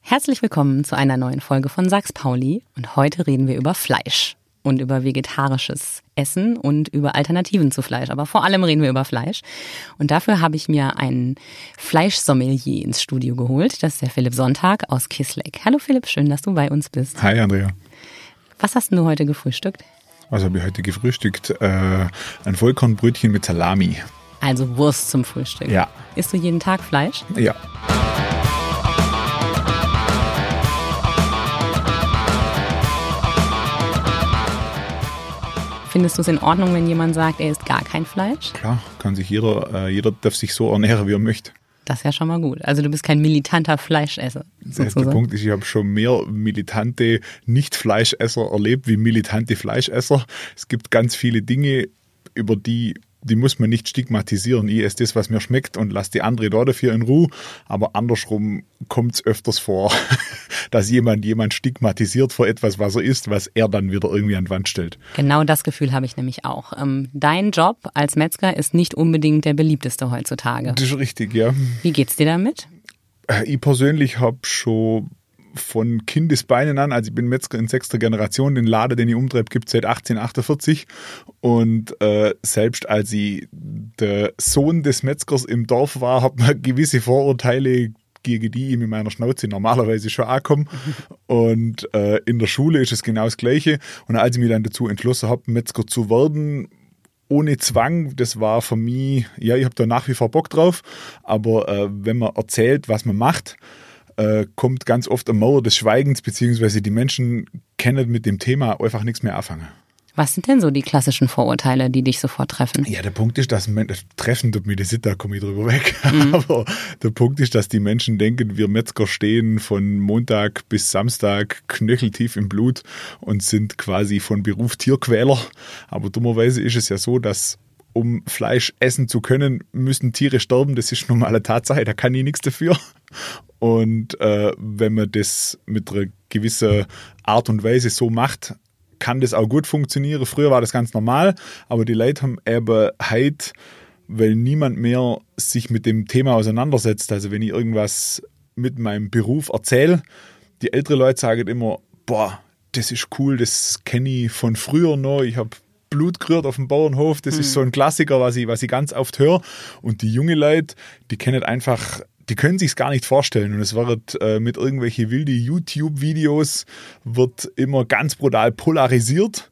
Herzlich willkommen zu einer neuen Folge von Sachs Pauli und heute reden wir über Fleisch und über vegetarisches Essen und über Alternativen zu Fleisch. Aber vor allem reden wir über Fleisch. Und dafür habe ich mir einen Fleischsommelier ins Studio geholt. Das ist der Philipp Sonntag aus Kisleck. Hallo Philipp, schön, dass du bei uns bist. Hi Andrea. Was hast du heute gefrühstückt? Was habe ich heute gefrühstückt? Äh, ein Vollkornbrötchen mit Salami. Also Wurst zum Frühstück. Ja. Isst du jeden Tag Fleisch? Ja. Findest du es in Ordnung, wenn jemand sagt, er isst gar kein Fleisch? Klar, kann sich jeder, äh, jeder darf sich so ernähren, wie er möchte. Das ist ja schon mal gut. Also du bist kein militanter Fleischesser. Der erste Punkt ist, ich habe schon mehr militante Nicht-Fleischesser erlebt wie militante Fleischesser. Es gibt ganz viele Dinge, über die die muss man nicht stigmatisieren. Ich esse das, was mir schmeckt und lasse die andere da dafür in Ruhe. Aber andersrum kommt es öfters vor, dass jemand jemand stigmatisiert vor etwas, was er isst, was er dann wieder irgendwie an die Wand stellt. Genau das Gefühl habe ich nämlich auch. Ähm, dein Job als Metzger ist nicht unbedingt der beliebteste heutzutage. Das ist richtig, ja. Wie geht's dir damit? Äh, ich persönlich habe schon von Kindesbeinen an, also ich bin Metzger in sechster Generation, den Laden, den ich umtreibe, gibt es seit 1848 und äh, selbst als ich der Sohn des Metzgers im Dorf war, hat man gewisse Vorurteile gegen die ich mit meiner Schnauze normalerweise schon ankomme. Und äh, in der Schule ist es genau das Gleiche. Und als ich mich dann dazu entschlossen habe, Metzger zu werden, ohne Zwang, das war für mich, ja, ich habe da nach wie vor Bock drauf, aber äh, wenn man erzählt, was man macht, äh, kommt ganz oft eine Mauer des Schweigens, beziehungsweise die Menschen kennen mit dem Thema einfach nichts mehr anfangen. Was sind denn so die klassischen Vorurteile, die dich sofort treffen? Ja, der Punkt ist, dass das Treffen tut mir das da komme ich drüber weg. Mhm. Aber der Punkt ist, dass die Menschen denken, wir Metzger stehen von Montag bis Samstag knöcheltief im Blut und sind quasi von Beruf Tierquäler. Aber dummerweise ist es ja so, dass um Fleisch essen zu können, müssen Tiere sterben. Das ist normale Tatsache, da kann ich nichts dafür. Und äh, wenn man das mit einer gewissen Art und Weise so macht, kann das auch gut funktionieren. Früher war das ganz normal, aber die Leute haben eben heute, weil niemand mehr sich mit dem Thema auseinandersetzt. Also wenn ich irgendwas mit meinem Beruf erzähle, die ältere Leute sagen immer, boah, das ist cool, das kenne ich von früher noch. Ich habe Blut gerührt auf dem Bauernhof. Das mhm. ist so ein Klassiker, was ich, was ich ganz oft höre. Und die junge Leute, die kennen einfach die können sich gar nicht vorstellen. Und es wird äh, mit irgendwelchen wilden YouTube-Videos wird immer ganz brutal polarisiert.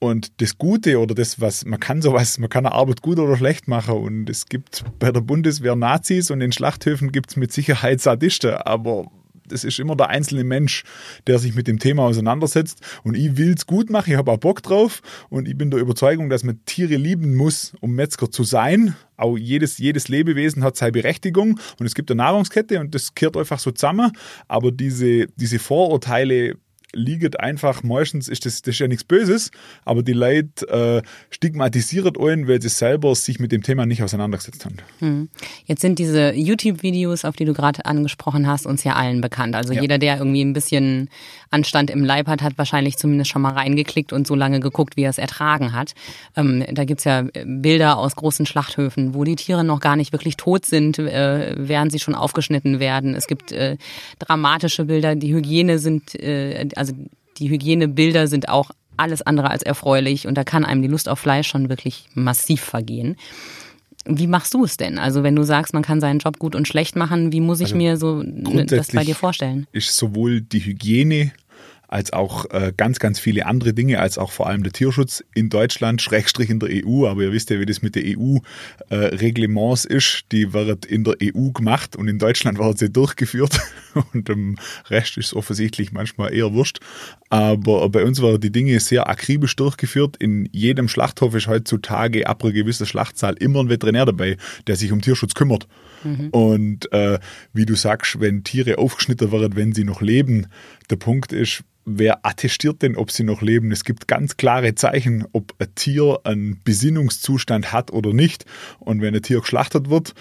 Und das Gute oder das, was man kann sowas, man kann eine Arbeit gut oder schlecht machen. Und es gibt bei der Bundeswehr Nazis und in Schlachthöfen gibt es mit Sicherheit Sadisten. Aber es ist immer der einzelne Mensch, der sich mit dem Thema auseinandersetzt. Und ich will es gut machen, ich habe auch Bock drauf. Und ich bin der Überzeugung, dass man Tiere lieben muss, um Metzger zu sein. Auch jedes, jedes Lebewesen hat seine Berechtigung und es gibt eine Nahrungskette und das kehrt einfach so zusammen. Aber diese, diese Vorurteile, liegt einfach, meistens ist das, das ist ja nichts Böses, aber die Leute äh, stigmatisieren einen, weil sie selber sich mit dem Thema nicht auseinandergesetzt haben. Hm. Jetzt sind diese YouTube-Videos, auf die du gerade angesprochen hast, uns ja allen bekannt. Also ja. jeder, der irgendwie ein bisschen Anstand im Leib hat, hat wahrscheinlich zumindest schon mal reingeklickt und so lange geguckt, wie er es ertragen hat. Ähm, da gibt's ja Bilder aus großen Schlachthöfen, wo die Tiere noch gar nicht wirklich tot sind, äh, während sie schon aufgeschnitten werden. Es gibt äh, dramatische Bilder, die Hygiene sind, äh, also die Hygienebilder sind auch alles andere als erfreulich und da kann einem die Lust auf Fleisch schon wirklich massiv vergehen. Wie machst du es denn? Also wenn du sagst, man kann seinen Job gut und schlecht machen, wie muss ich also mir so das bei dir vorstellen? Ist sowohl die Hygiene als auch äh, ganz, ganz viele andere Dinge, als auch vor allem der Tierschutz in Deutschland, Schrägstrich in der EU. Aber ihr wisst ja, wie das mit der EU-Reglements äh, ist. Die wird in der EU gemacht und in Deutschland wird sie durchgeführt. Und im Rest ist es offensichtlich manchmal eher wurscht. Aber bei uns werden die Dinge sehr akribisch durchgeführt. In jedem Schlachthof ist heutzutage ab einer gewissen Schlachtzahl immer ein Veterinär dabei, der sich um Tierschutz kümmert. Mhm. Und äh, wie du sagst, wenn Tiere aufgeschnitten werden, wenn sie noch leben, der Punkt ist, wer attestiert denn, ob sie noch leben? Es gibt ganz klare Zeichen, ob ein Tier einen Besinnungszustand hat oder nicht. Und wenn ein Tier geschlachtet wird,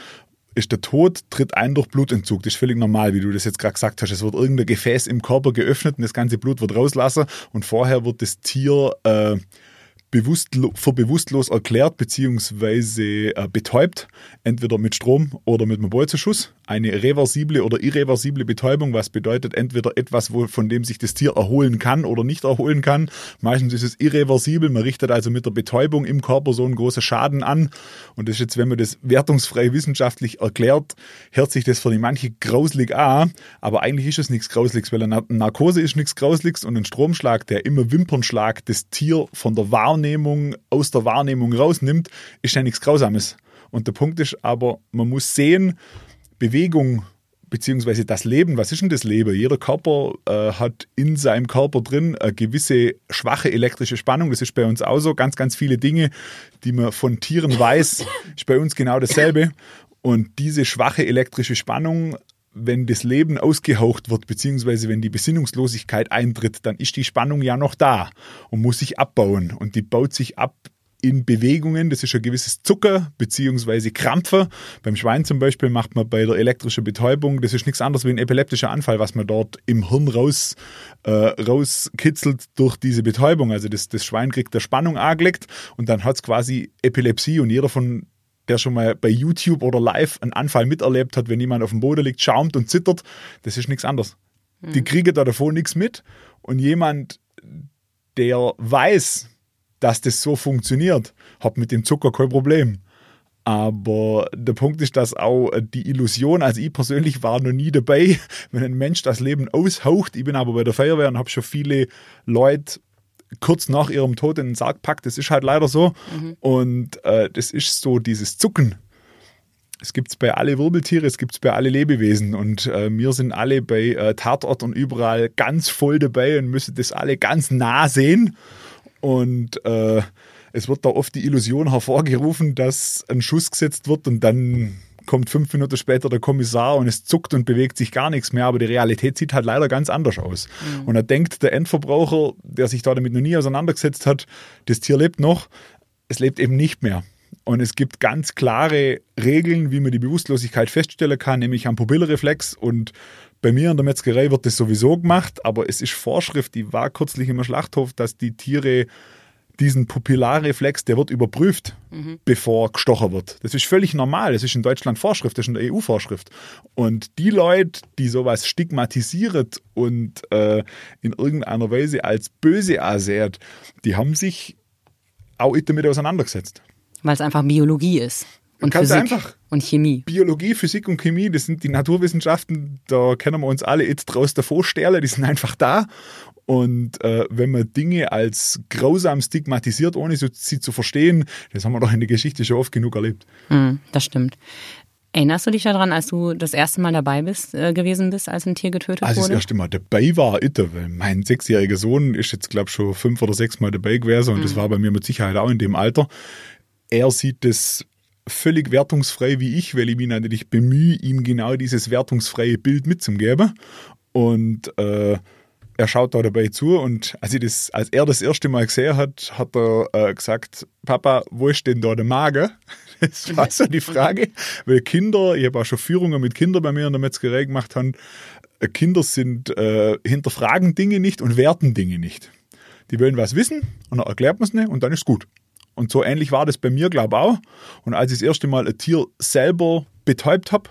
ist der Tod, tritt ein durch Blutentzug. Das ist völlig normal, wie du das jetzt gerade gesagt hast. Es wird irgendein Gefäß im Körper geöffnet und das ganze Blut wird rauslassen und vorher wird das Tier äh, bewusstlo für bewusstlos erklärt bzw. Äh, betäubt, entweder mit Strom oder mit einem Bolzenschuss. Eine reversible oder irreversible Betäubung, was bedeutet entweder etwas, wo, von dem sich das Tier erholen kann oder nicht erholen kann. Meistens ist es irreversibel. Man richtet also mit der Betäubung im Körper so einen großen Schaden an. Und das ist jetzt, wenn man das wertungsfrei wissenschaftlich erklärt, hört sich das für die manche grauslig an. Aber eigentlich ist es nichts Grausliches, weil eine Narkose ist nichts Grausliches und ein Stromschlag, der immer Wimpernschlag das Tier von der Wahrnehmung, aus der Wahrnehmung rausnimmt, ist ja nichts Grausames. Und der Punkt ist aber, man muss sehen, Bewegung beziehungsweise das Leben, was ist denn das Leben? Jeder Körper äh, hat in seinem Körper drin eine gewisse schwache elektrische Spannung. Das ist bei uns auch so. Ganz, ganz viele Dinge, die man von Tieren weiß, ist bei uns genau dasselbe. Und diese schwache elektrische Spannung, wenn das Leben ausgehaucht wird, beziehungsweise wenn die Besinnungslosigkeit eintritt, dann ist die Spannung ja noch da und muss sich abbauen. Und die baut sich ab in Bewegungen. Das ist ein gewisses Zucker bzw. Krampfer. Beim Schwein zum Beispiel macht man bei der elektrischen Betäubung, das ist nichts anderes wie ein epileptischer Anfall, was man dort im Hirn raus, äh, rauskitzelt durch diese Betäubung. Also das, das Schwein kriegt der Spannung angelegt und dann hat es quasi Epilepsie und jeder von der schon mal bei YouTube oder live einen Anfall miterlebt hat, wenn jemand auf dem Boden liegt, schaumt und zittert, das ist nichts anderes. Mhm. Die kriegen da davon nichts mit und jemand, der weiß, dass das so funktioniert, habe mit dem Zucker kein Problem. Aber der Punkt ist, dass auch die Illusion, also ich persönlich war noch nie dabei, wenn ein Mensch das Leben aushaucht. Ich bin aber bei der Feuerwehr und habe schon viele Leute kurz nach ihrem Tod in den Sarg packt. Das ist halt leider so. Mhm. Und äh, das ist so dieses Zucken. Es gibt es bei alle Wirbeltiere, es gibt es bei alle Lebewesen. Und äh, wir sind alle bei äh, Tatort und überall ganz voll dabei und müssen das alle ganz nah sehen. Und äh, es wird da oft die Illusion hervorgerufen, dass ein Schuss gesetzt wird und dann kommt fünf Minuten später der Kommissar und es zuckt und bewegt sich gar nichts mehr. Aber die Realität sieht halt leider ganz anders aus. Mhm. Und er denkt, der Endverbraucher, der sich da damit noch nie auseinandergesetzt hat, das Tier lebt noch, es lebt eben nicht mehr. Und es gibt ganz klare Regeln, wie man die Bewusstlosigkeit feststellen kann, nämlich am Pupillenreflex. Und bei mir in der Metzgerei wird das sowieso gemacht, aber es ist Vorschrift, die war kürzlich im Schlachthof, dass die Tiere diesen Pupillarreflex, der wird überprüft, mhm. bevor gestochen wird. Das ist völlig normal. Das ist in Deutschland Vorschrift, das ist in der EU Vorschrift. Und die Leute, die sowas stigmatisieren und äh, in irgendeiner Weise als böse ansehen, die haben sich auch damit auseinandergesetzt. Weil es einfach Biologie ist. Und Physik einfach und Chemie. Biologie, Physik und Chemie, das sind die Naturwissenschaften, da können wir uns alle jetzt draus davor stellen, die sind einfach da. Und äh, wenn man Dinge als grausam stigmatisiert, ohne sie zu verstehen, das haben wir doch in der Geschichte schon oft genug erlebt. Mm, das stimmt. Erinnerst du dich daran, als du das erste Mal dabei bist, äh, gewesen bist, als ein Tier getötet als wurde? Als ich das erste Mal dabei war, ich, weil mein sechsjähriger Sohn ist jetzt, glaube ich, schon fünf oder sechs Mal dabei gewesen und mhm. das war bei mir mit Sicherheit auch in dem Alter. Er sieht das völlig wertungsfrei wie ich, weil ich mich natürlich bemühe, ihm genau dieses wertungsfreie Bild mitzugeben. Und äh, er schaut da dabei zu und als, ich das, als er das erste Mal gesehen hat, hat er äh, gesagt, Papa, wo ist denn da der Magen? Das war so die Frage, weil Kinder, ich habe auch schon Führungen mit Kindern bei mir in der Metzgerei gemacht, haben, äh, Kinder sind, äh, hinterfragen Dinge nicht und werten Dinge nicht. Die wollen was wissen und dann erklärt man es nicht und dann ist gut. Und so ähnlich war das bei mir, glaube ich, auch. Und als ich das erste Mal ein Tier selber betäubt habe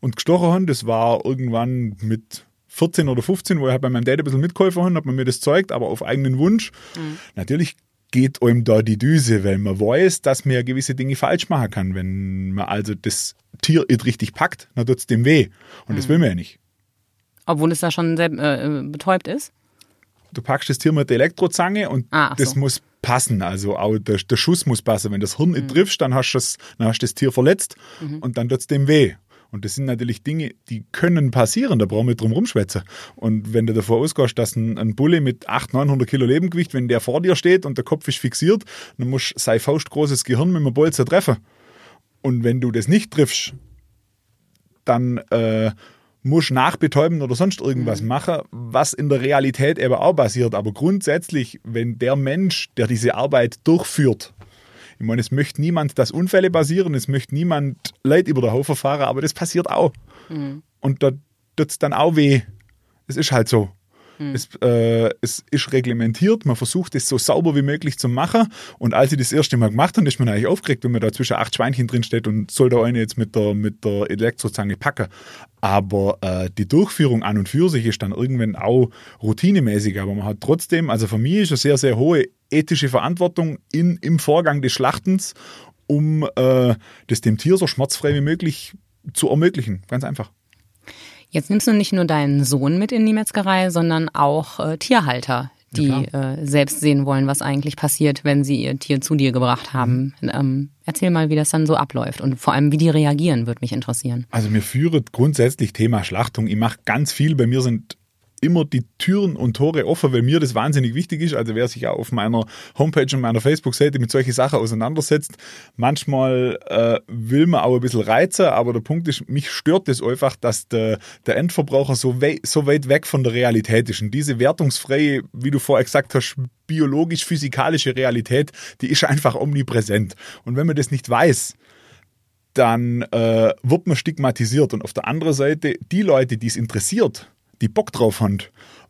und gestochen habe, das war irgendwann mit 14 oder 15, wo ich halt bei meinem Dad ein bisschen mitgeholfen habe, hat man mir das zeigt, aber auf eigenen Wunsch. Mhm. Natürlich geht einem da die Düse, weil man weiß, dass man ja gewisse Dinge falsch machen kann. Wenn man also das Tier nicht richtig packt, dann tut es dem weh. Und mhm. das will man ja nicht. Obwohl es da schon sehr, äh, betäubt ist? Du packst das Tier mit der Elektrozange und ah, das so. muss passen. Also auch der, der, Schuss muss passen. Wenn das Hirn mhm. nicht triffst, dann hast du das, dann hast das Tier verletzt mhm. und dann tut es dem weh. Und das sind natürlich Dinge, die können passieren, da brauchen wir drum rumschwätzen. Und wenn du davor ausgehst, dass ein, ein Bulle mit 800, 900 Kilo Lebengewicht, wenn der vor dir steht und der Kopf ist fixiert, dann musst du sein faustgroßes Gehirn mit einem Bolzer treffen. Und wenn du das nicht triffst, dann äh, musst nachbetäuben oder sonst irgendwas mhm. machen, was in der Realität eben auch passiert. Aber grundsätzlich, wenn der Mensch, der diese Arbeit durchführt, ich meine, es möchte niemand, dass Unfälle passieren, es möchte niemand Leid über den Haufen fahren, aber das passiert auch. Mhm. Und da tut es dann auch weh. Es ist halt so. Mhm. Es, äh, es ist reglementiert, man versucht es so sauber wie möglich zu machen. Und als ich das erste Mal gemacht habe, ist man eigentlich aufgeregt, wenn man da zwischen acht Schweinchen drin steht und soll da eine jetzt mit der, mit der Elektrozange packen. Aber äh, die Durchführung an und für sich ist dann irgendwann auch routinemäßig. Aber man hat trotzdem, also für mich ist eine sehr, sehr hohe ethische Verantwortung in, im Vorgang des Schlachtens, um äh, das dem Tier so schmerzfrei wie möglich zu ermöglichen. Ganz einfach. Jetzt nimmst du nicht nur deinen Sohn mit in die Metzgerei, sondern auch äh, Tierhalter, die ja, äh, selbst sehen wollen, was eigentlich passiert, wenn sie ihr Tier zu dir gebracht haben. Mhm. Ähm, erzähl mal, wie das dann so abläuft und vor allem, wie die reagieren, würde mich interessieren. Also mir führt grundsätzlich Thema Schlachtung. Ich mache ganz viel. Bei mir sind immer die Türen und Tore offen, weil mir das wahnsinnig wichtig ist. Also wer sich auch auf meiner Homepage und meiner Facebook-Seite mit solchen Sachen auseinandersetzt, manchmal äh, will man auch ein bisschen reizen, aber der Punkt ist, mich stört das einfach, dass der, der Endverbraucher so, wei so weit weg von der Realität ist. Und diese wertungsfreie, wie du vorher gesagt hast, biologisch-physikalische Realität, die ist einfach omnipräsent. Und wenn man das nicht weiß, dann äh, wird man stigmatisiert. Und auf der anderen Seite, die Leute, die es interessiert, die Bock drauf haben,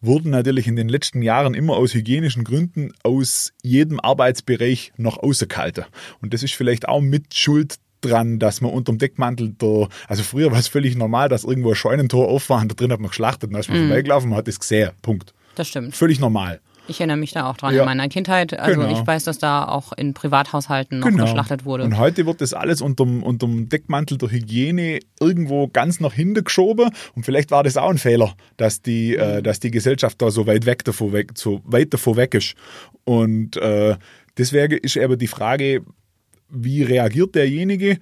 wurden natürlich in den letzten Jahren immer aus hygienischen Gründen aus jedem Arbeitsbereich noch außerkalter. Und das ist vielleicht auch mit Schuld dran, dass man unterm Deckmantel der, also früher war es völlig normal, dass irgendwo ein Scheunentor auf war und da drin hat man geschlachtet und da ist man mm. vorbeigelaufen hat das gesehen. Punkt. Das stimmt. Völlig normal. Ich erinnere mich da auch dran ja. in meiner Kindheit. Also genau. ich weiß, dass da auch in Privathaushalten noch genau. geschlachtet wurde. Und heute wird das alles unterm, unterm Deckmantel der Hygiene irgendwo ganz nach hinten geschoben. Und vielleicht war das auch ein Fehler, dass die, äh, mhm. dass die Gesellschaft da so weit weg davor weg, so weit davor weg ist. Und äh, deswegen ist aber die Frage, wie reagiert derjenige?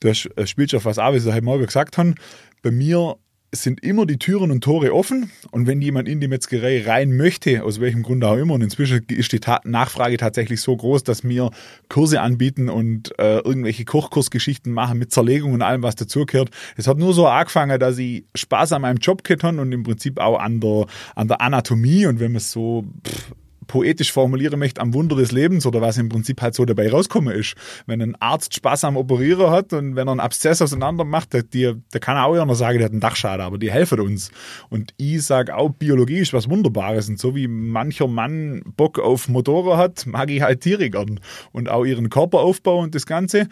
Das äh, spielt schon was an, wie Sie heute Morgen gesagt haben. Bei mir es sind immer die Türen und Tore offen und wenn jemand in die Metzgerei rein möchte, aus welchem Grund auch immer, und inzwischen ist die Ta Nachfrage tatsächlich so groß, dass wir Kurse anbieten und äh, irgendwelche Kochkursgeschichten machen mit Zerlegung und allem, was dazugehört. Es hat nur so angefangen, dass ich Spaß an meinem Job habe und im Prinzip auch an der, an der Anatomie und wenn man es so pff, poetisch formulieren möchte, am Wunder des Lebens oder was im Prinzip halt so dabei rauskommen ist. Wenn ein Arzt Spaß am Operieren hat und wenn er einen Abszess auseinander macht, der, der, kann auch ja noch sagen, der hat einen Dachschaden, aber die helfen uns. Und ich sage auch, Biologie ist was Wunderbares und so wie mancher Mann Bock auf Motoren hat, mag ich halt Tiere gern und auch ihren Körperaufbau und das Ganze.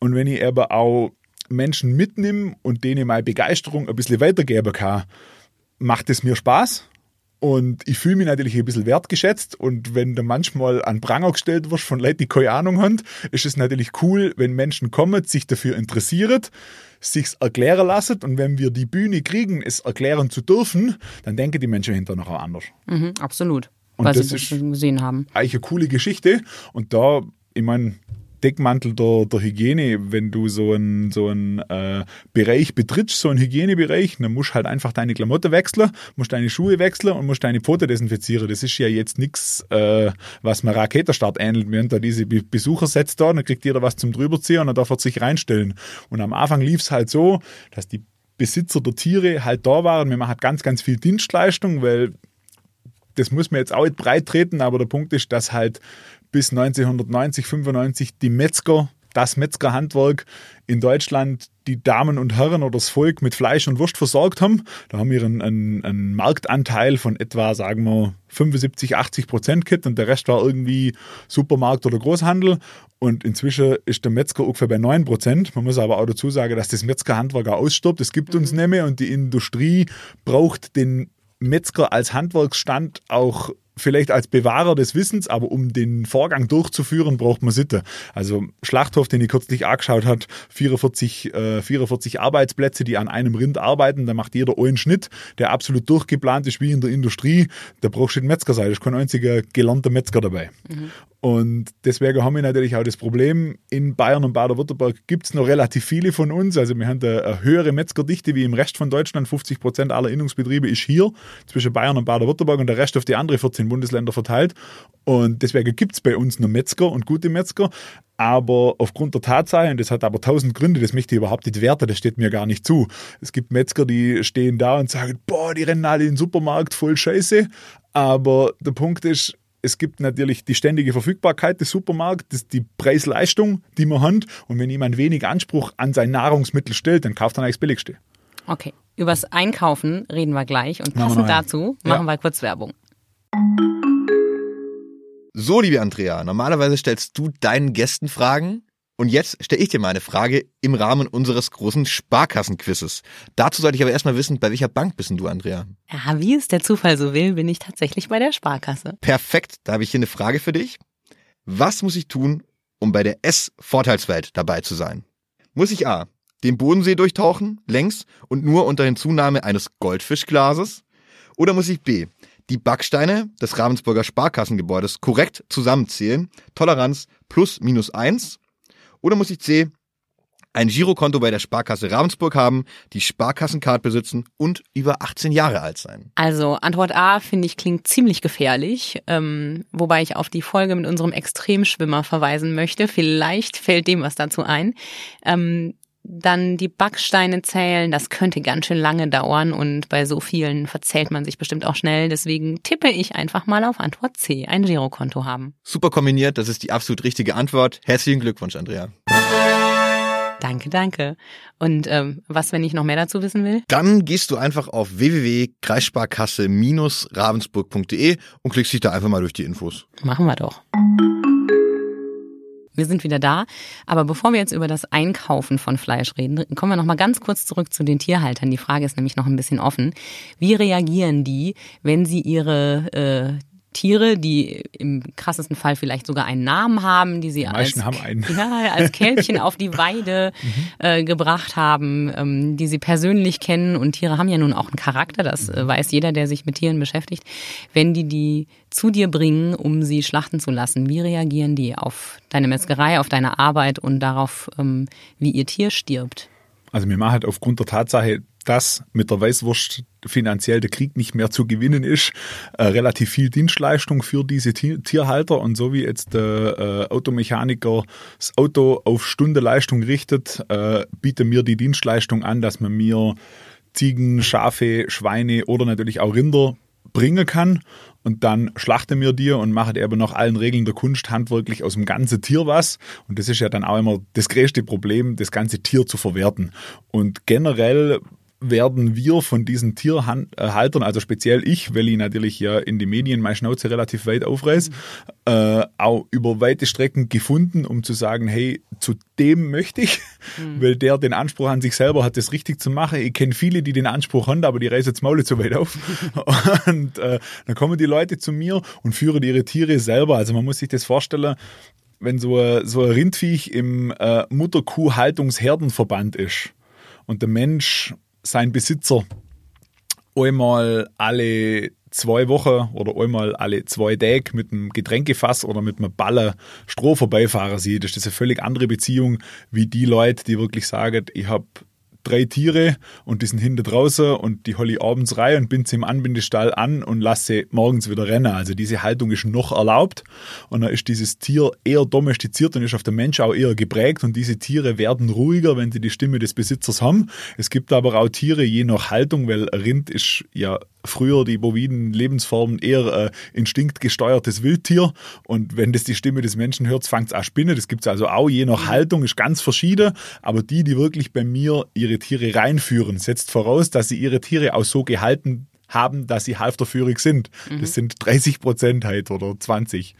Und wenn ich aber auch Menschen mitnehme und denen meine Begeisterung ein bisschen weitergeben kann, macht es mir Spaß und ich fühle mich natürlich ein bisschen wertgeschätzt. Und wenn du manchmal an Pranger gestellt wirst von Leuten, die keine Ahnung haben, ist es natürlich cool, wenn Menschen kommen, sich dafür interessieren, sich's erklären lassen. Und wenn wir die Bühne kriegen, es erklären zu dürfen, dann denken die Menschen hinterher noch auch anders. Mhm, absolut. Und weil das sie das gesehen haben. Eigentlich eine coole Geschichte. Und da, ich meine, Deckmantel der, der Hygiene, wenn du so einen so äh, Bereich betrittst, so einen Hygienebereich, dann musst du halt einfach deine Klamotten wechseln, musst deine Schuhe wechseln und musst deine Pfote desinfizieren. Das ist ja jetzt nichts, äh, was man Raketerstart ähnelt. Wir haben da diese Besuchersätze da, dann kriegt jeder was zum drüberziehen und dann darf er sich reinstellen. Und am Anfang lief es halt so, dass die Besitzer der Tiere halt da waren. Wir machen ganz, ganz viel Dienstleistung, weil das muss man jetzt auch nicht breit treten, aber der Punkt ist, dass halt bis 1990, 95 die Metzger, das Metzgerhandwerk in Deutschland die Damen und Herren oder das Volk mit Fleisch und Wurst versorgt haben. Da haben wir einen, einen, einen Marktanteil von etwa, sagen wir, 75, 80 Prozent Kit und der Rest war irgendwie Supermarkt oder Großhandel. Und inzwischen ist der Metzger ungefähr bei 9 Prozent. Man muss aber auch dazu sagen, dass das Metzgerhandwerk auch ausstirbt. Es gibt uns mhm. nicht mehr und die Industrie braucht den Metzger als Handwerksstand auch vielleicht als Bewahrer des Wissens, aber um den Vorgang durchzuführen, braucht man Sitte. Also Schlachthof, den ich kürzlich angeschaut hat, 44, äh, 44 Arbeitsplätze, die an einem Rind arbeiten, da macht jeder einen Schnitt, der absolut durchgeplant ist wie in der Industrie. Da brauchst du den Metzger sein, da ist kein einziger gelernter Metzger dabei. Mhm. Und deswegen haben wir natürlich auch das Problem, in Bayern und Baden-Württemberg gibt es noch relativ viele von uns. Also wir haben eine höhere Metzgerdichte wie im Rest von Deutschland. 50 Prozent aller Innungsbetriebe ist hier zwischen Bayern und Baden-Württemberg und der Rest auf die anderen 14 Bundesländer verteilt. Und deswegen gibt es bei uns nur Metzger und gute Metzger. Aber aufgrund der Tatsache, und das hat aber tausend Gründe, das möchte ich überhaupt nicht werten, das steht mir gar nicht zu. Es gibt Metzger, die stehen da und sagen, boah, die rennen alle in den Supermarkt, voll scheiße. Aber der Punkt ist, es gibt natürlich die ständige Verfügbarkeit des Supermarkts, die Preis-Leistung, die man hat. Und wenn jemand wenig Anspruch an sein Nahrungsmittel stellt, dann kauft er eigentlich das Billigste. Okay. Übers Einkaufen reden wir gleich und passend dazu machen ja. wir kurz Werbung. So, liebe Andrea, normalerweise stellst du deinen Gästen Fragen und jetzt stelle ich dir mal eine Frage im Rahmen unseres großen Sparkassenquizzes. Dazu sollte ich aber erstmal wissen, bei welcher Bank bist denn du, Andrea? Ja, wie es der Zufall so will, bin ich tatsächlich bei der Sparkasse. Perfekt, da habe ich hier eine Frage für dich. Was muss ich tun, um bei der S-Vorteilswelt dabei zu sein? Muss ich A. den Bodensee durchtauchen, längs und nur unter Hinzunahme eines Goldfischglases? Oder muss ich B. die Backsteine des Ravensburger Sparkassengebäudes korrekt zusammenzählen, Toleranz plus minus eins? Oder muss ich C ein Girokonto bei der Sparkasse Ravensburg haben, die Sparkassencard besitzen und über 18 Jahre alt sein? Also Antwort A finde ich klingt ziemlich gefährlich, ähm, wobei ich auf die Folge mit unserem Extremschwimmer verweisen möchte. Vielleicht fällt dem was dazu ein. Ähm, dann die Backsteine zählen, das könnte ganz schön lange dauern und bei so vielen verzählt man sich bestimmt auch schnell. Deswegen tippe ich einfach mal auf Antwort C, ein Girokonto haben. Super kombiniert, das ist die absolut richtige Antwort. Herzlichen Glückwunsch, Andrea. Danke, danke. Und ähm, was, wenn ich noch mehr dazu wissen will? Dann gehst du einfach auf www.kreissparkasse-ravensburg.de und klickst dich da einfach mal durch die Infos. Machen wir doch. Wir sind wieder da. Aber bevor wir jetzt über das Einkaufen von Fleisch reden, kommen wir noch mal ganz kurz zurück zu den Tierhaltern. Die Frage ist nämlich noch ein bisschen offen. Wie reagieren die, wenn sie ihre äh, Tiere, die im krassesten Fall vielleicht sogar einen Namen haben, die sie als, haben einen. Ja, als Kälbchen auf die Weide mhm. äh, gebracht haben, ähm, die sie persönlich kennen. Und Tiere haben ja nun auch einen Charakter, das äh, weiß jeder, der sich mit Tieren beschäftigt. Wenn die die zu dir bringen, um sie schlachten zu lassen, wie reagieren die auf deine Metzgerei, auf deine Arbeit und darauf, ähm, wie ihr Tier stirbt? Also mir macht halt aufgrund der Tatsache, dass mit der Weißwurst finanziell der Krieg nicht mehr zu gewinnen ist, äh, relativ viel Dienstleistung für diese Tierhalter und so wie jetzt der äh, Automechaniker das Auto auf Stunde Leistung richtet, äh, bietet mir die Dienstleistung an, dass man mir Ziegen, Schafe, Schweine oder natürlich auch Rinder bringen kann und dann schlachte mir die und mache eben nach allen Regeln der Kunst handwerklich aus dem ganzen Tier was. Und das ist ja dann auch immer das größte Problem, das ganze Tier zu verwerten. Und generell werden wir von diesen Tierhaltern, also speziell ich, weil ich natürlich ja in die Medien meine Schnauze relativ weit aufreiß, äh, auch über weite Strecken gefunden, um zu sagen, hey, zu dem möchte ich, mhm. weil der den Anspruch an sich selber hat, das richtig zu machen. Ich kenne viele, die den Anspruch haben, aber die reißen jetzt Maule zu weit auf. und äh, dann kommen die Leute zu mir und führen ihre Tiere selber. Also man muss sich das vorstellen, wenn so ein, so ein Rindviech im äh, Mutterkuh-Haltungsherdenverband ist und der Mensch sein Besitzer einmal alle zwei Wochen oder einmal alle zwei Tage mit einem Getränkefass oder mit einem Baller Stroh vorbeifahren sieht, ist das eine völlig andere Beziehung wie die Leute, die wirklich sagen, ich habe drei Tiere und die sind hinter draußen und die ich abends rein und bin sie im Anbindestall an und lasse sie morgens wieder rennen. Also diese Haltung ist noch erlaubt und dann ist dieses Tier eher domestiziert und ist auf den Mensch auch eher geprägt und diese Tiere werden ruhiger, wenn sie die Stimme des Besitzers haben. Es gibt aber auch Tiere je nach Haltung, weil Rind ist ja früher die boviden Lebensformen eher äh, instinktgesteuertes Wildtier. Und wenn das die Stimme des Menschen hört, fängt es an spinnen. Das gibt es also auch je nach mhm. Haltung, ist ganz verschieden. Aber die, die wirklich bei mir ihre Tiere reinführen, setzt voraus, dass sie ihre Tiere auch so gehalten haben, dass sie halfterführig sind. Mhm. Das sind 30 Prozent halt oder 20.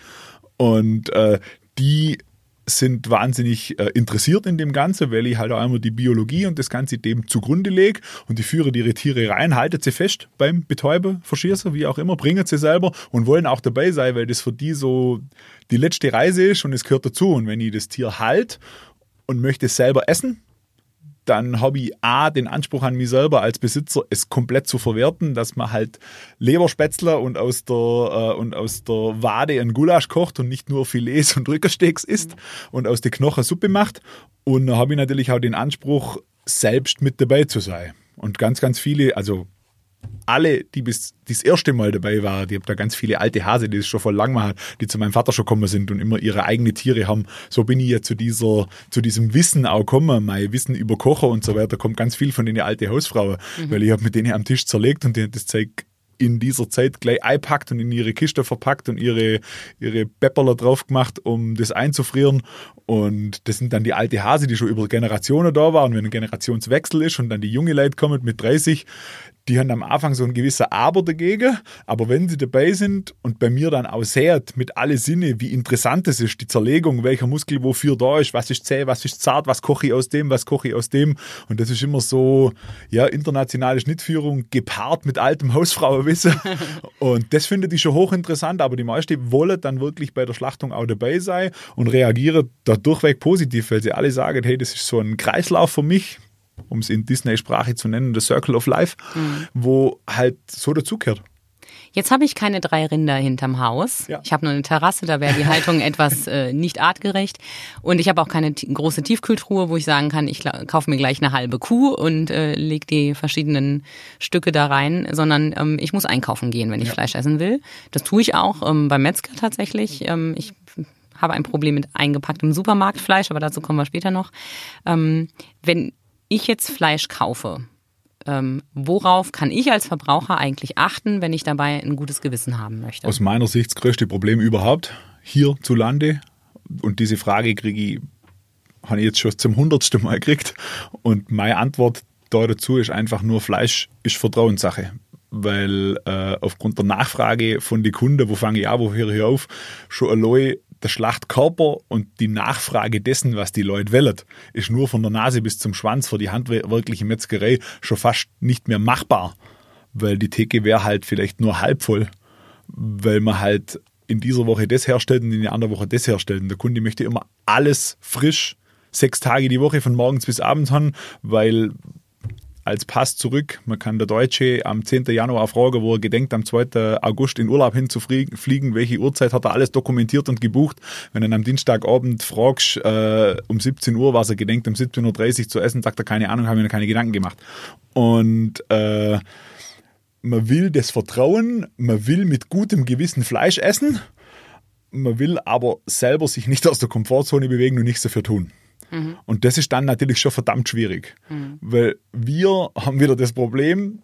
Und äh, die sind wahnsinnig äh, interessiert in dem Ganzen, weil ich halt auch einmal die Biologie und das Ganze dem zugrunde lege und die führen ihre Tiere rein, halten sie fest beim Betäuben, Verschießen, wie auch immer, bringen sie selber und wollen auch dabei sein, weil das für die so die letzte Reise ist und es gehört dazu. Und wenn ich das Tier halt und möchte es selber essen, dann habe ich A, den Anspruch an mich selber als Besitzer, es komplett zu verwerten, dass man halt Leberspätzler und aus der, äh, und aus der Wade ein Gulasch kocht und nicht nur Filets und Rückersteaks isst mhm. und aus den Knochen Suppe macht. Und da habe ich natürlich auch den Anspruch, selbst mit dabei zu sein. Und ganz, ganz viele, also alle, die bis das erste Mal dabei waren, die haben da ganz viele alte Hase, die es schon vor lang machen, die zu meinem Vater schon gekommen sind und immer ihre eigenen Tiere haben. So bin ich ja zu dieser, zu diesem Wissen auch gekommen. Mein Wissen über Kocher und so weiter kommt ganz viel von den alten Hausfrauen, mhm. weil ich habe mit denen am Tisch zerlegt und die haben das Zeug in dieser Zeit gleich einpackt und in ihre Kiste verpackt und ihre, ihre Pepperler drauf gemacht, um das einzufrieren. Und das sind dann die alte Hase, die schon über Generationen da waren. Wenn ein Generationswechsel ist und dann die junge Leute kommen mit 30, die haben am Anfang so ein gewisser Aber dagegen, aber wenn sie dabei sind und bei mir dann auch seht mit alle Sinne, wie interessant es ist, die Zerlegung, welcher Muskel wofür da ist, was ist zäh, was ist zart, was koche ich aus dem, was koche ich aus dem. Und das ist immer so, ja, internationale Schnittführung gepaart mit altem Hausfrauenwissen. Und das finde ich schon hochinteressant, aber die meisten wollen dann wirklich bei der Schlachtung auch dabei sein und reagieren da durchweg positiv, weil sie alle sagen, hey, das ist so ein Kreislauf für mich, um es in Disney-Sprache zu nennen, The Circle of Life, mhm. wo halt so dazugehört. Jetzt habe ich keine drei Rinder hinterm Haus. Ja. Ich habe nur eine Terrasse, da wäre die Haltung etwas äh, nicht artgerecht. Und ich habe auch keine große Tiefkühltruhe, wo ich sagen kann, ich kaufe mir gleich eine halbe Kuh und äh, lege die verschiedenen Stücke da rein, sondern ähm, ich muss einkaufen gehen, wenn ich ja. Fleisch essen will. Das tue ich auch ähm, beim Metzger tatsächlich. Ähm, ich habe ein Problem mit eingepacktem Supermarktfleisch, aber dazu kommen wir später noch. Ähm, wenn ich jetzt Fleisch kaufe, ähm, worauf kann ich als Verbraucher eigentlich achten, wenn ich dabei ein gutes Gewissen haben möchte? Aus meiner Sicht das größte Problem überhaupt hierzulande. Und diese Frage kriege ich, habe ich jetzt schon zum hundertsten Mal gekriegt. Und meine Antwort da dazu ist einfach nur, Fleisch ist Vertrauenssache. Weil äh, aufgrund der Nachfrage von den Kunden, wo fange ich an, wo höre ich auf, schon allein der Schlachtkörper und die Nachfrage dessen, was die Leute wählen, ist nur von der Nase bis zum Schwanz für die handwerkliche Metzgerei schon fast nicht mehr machbar, weil die Theke wäre halt vielleicht nur halb voll, weil man halt in dieser Woche das herstellt und in der anderen Woche das herstellt. Und der Kunde möchte immer alles frisch, sechs Tage die Woche von morgens bis abends haben, weil als Pass zurück. Man kann der Deutsche am 10. Januar fragen, wo er gedenkt, am 2. August in Urlaub hinzufliegen, welche Uhrzeit hat er alles dokumentiert und gebucht. Wenn du am Dienstagabend fragst, äh, um 17 Uhr, was er gedenkt, um 17.30 Uhr zu essen, sagt er, keine Ahnung, habe mir keine Gedanken gemacht. Und äh, man will das Vertrauen, man will mit gutem Gewissen Fleisch essen, man will aber selber sich nicht aus der Komfortzone bewegen und nichts dafür tun. Mhm. Und das ist dann natürlich schon verdammt schwierig, mhm. weil wir haben wieder das Problem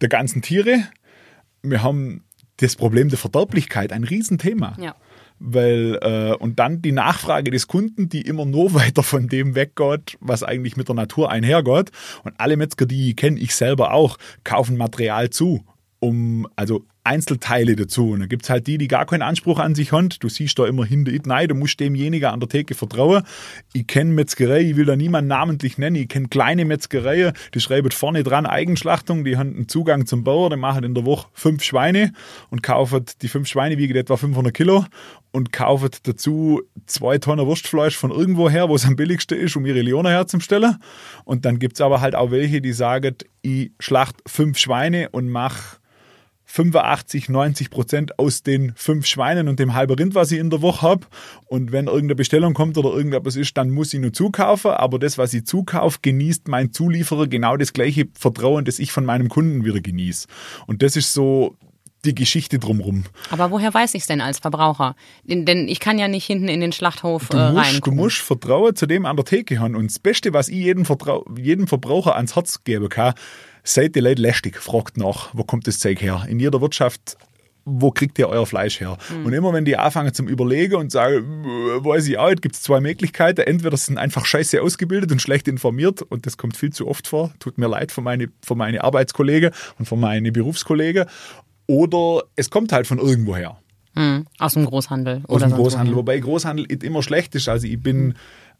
der ganzen Tiere, wir haben das Problem der Verderblichkeit, ein Riesenthema. Ja. Weil, äh, und dann die Nachfrage des Kunden, die immer nur weiter von dem weggeht, was eigentlich mit der Natur einhergeht. Und alle Metzger, die ich kenne, ich selber auch, kaufen Material zu um, also Einzelteile dazu. Und dann gibt es halt die, die gar keinen Anspruch an sich haben. Du siehst da immer hinter nein, du musst demjenigen an der Theke vertrauen. Ich kenne Metzgerei, ich will da niemanden namentlich nennen. Ich kenne kleine Metzgereien, die schreiben vorne dran Eigenschlachtung, die haben einen Zugang zum Bauer, die machen in der Woche fünf Schweine und kaufen, die fünf Schweine wiegen etwa 500 Kilo und kaufen dazu zwei Tonnen Wurstfleisch von irgendwo her, wo es am billigsten ist, um ihre Leone herzustellen. Und dann gibt es aber halt auch welche, die sagen, ich schlacht fünf Schweine und mache 85, 90 Prozent aus den fünf Schweinen und dem halben Rind, was ich in der Woche habe. Und wenn irgendeine Bestellung kommt oder irgendetwas ist, dann muss ich nur zukaufen. Aber das, was ich zukaufe, genießt mein Zulieferer genau das gleiche Vertrauen, das ich von meinem Kunden wieder genieße. Und das ist so die Geschichte drumherum. Aber woher weiß ich es denn als Verbraucher? Denn, denn, ich kann ja nicht hinten in den Schlachthof du äh, musst, rein. Du musst Vertrauen zu dem an der Theke haben. Und das Beste, was ich jedem, Vertrau jedem Verbraucher ans Herz geben kann, seid ihr Leute lästig, fragt nach, wo kommt das Zeug her? In jeder Wirtschaft wo kriegt ihr euer Fleisch her? Mhm. Und immer wenn die anfangen zum Überlegen und sagen, weiß ich auch, gibt es zwei Möglichkeiten. Entweder sind einfach scheiße ausgebildet und schlecht informiert und das kommt viel zu oft vor. Tut mir leid für meine, für meine Arbeitskollegen und für meine Berufskollegen. Oder es kommt halt von irgendwoher. Mhm. Aus dem Großhandel. Aus dem Großhandel. Wobei Großhandel immer schlecht ist. Also ich bin mhm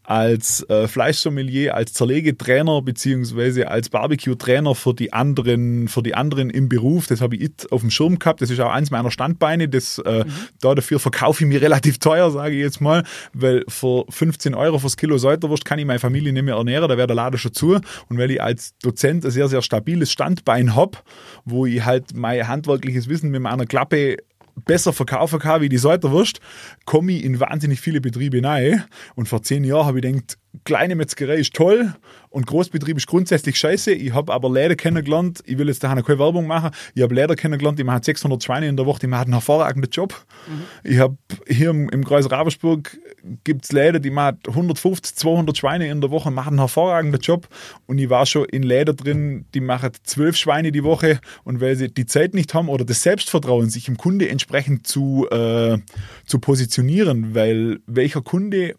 als äh, Fleischsommelier, als Zerlegetrainer beziehungsweise als Barbecue-Trainer für die anderen, für die anderen im Beruf. Das habe ich auf dem Schirm gehabt. Das ist auch eins meiner Standbeine. Das, äh, mhm. da dafür verkaufe ich mir relativ teuer, sage ich jetzt mal, weil für 15 Euro fürs Kilo Säuterwurst kann ich meine Familie nicht mehr ernähren. Da wäre der Laden schon zu. Und weil ich als Dozent ein sehr, sehr stabiles Standbein habe, wo ich halt mein handwerkliches Wissen mit meiner Klappe besser verkaufen kann wie die Säuterwurst, komme ich in wahnsinnig viele Betriebe rein. Und vor zehn Jahren habe ich gedacht, kleine Metzgerei ist toll und Großbetrieb ist grundsätzlich scheiße. Ich habe aber Läden kennengelernt, ich will jetzt da keine Werbung machen, ich habe Läden kennengelernt, die machen 600 Schweine in der Woche, die machen einen hervorragenden Job. Mhm. Ich habe hier im, im Kreis Ravensburg gibt es Läden, die machen 150, 200 Schweine in der Woche, machen einen hervorragenden Job und ich war schon in Läden drin, die machen zwölf Schweine die Woche und weil sie die Zeit nicht haben oder das Selbstvertrauen, sich im Kunde entsprechend zu, äh, zu positionieren, weil welcher Kunde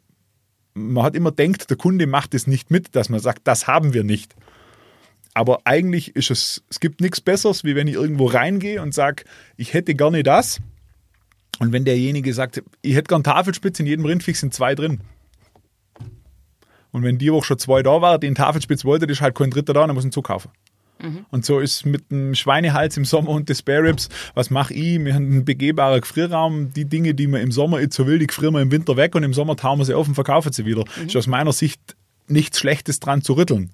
man hat immer denkt, der Kunde macht es nicht mit, dass man sagt, das haben wir nicht. Aber eigentlich ist es, es gibt nichts Besseres, wie wenn ich irgendwo reingehe und sage, ich hätte gerne das. Und wenn derjenige sagt, ich hätte gerne Tafelspitze, in jedem Rindfix sind zwei drin. Und wenn die Woche schon zwei da waren, einen Tafelspitz wollte, ist halt kein dritter da, dann muss ich ihn zukaufen. Mhm. Und so ist mit dem Schweinehals im Sommer und des Spare Ribs, was mache ich? Wir haben einen begehbaren Gefrierraum. Die Dinge, die man im Sommer jetzt so will, die gefrieren wir im Winter weg und im Sommer tauen wir sie auf und verkaufen sie wieder. Mhm. Ist aus meiner Sicht nichts Schlechtes dran zu rütteln.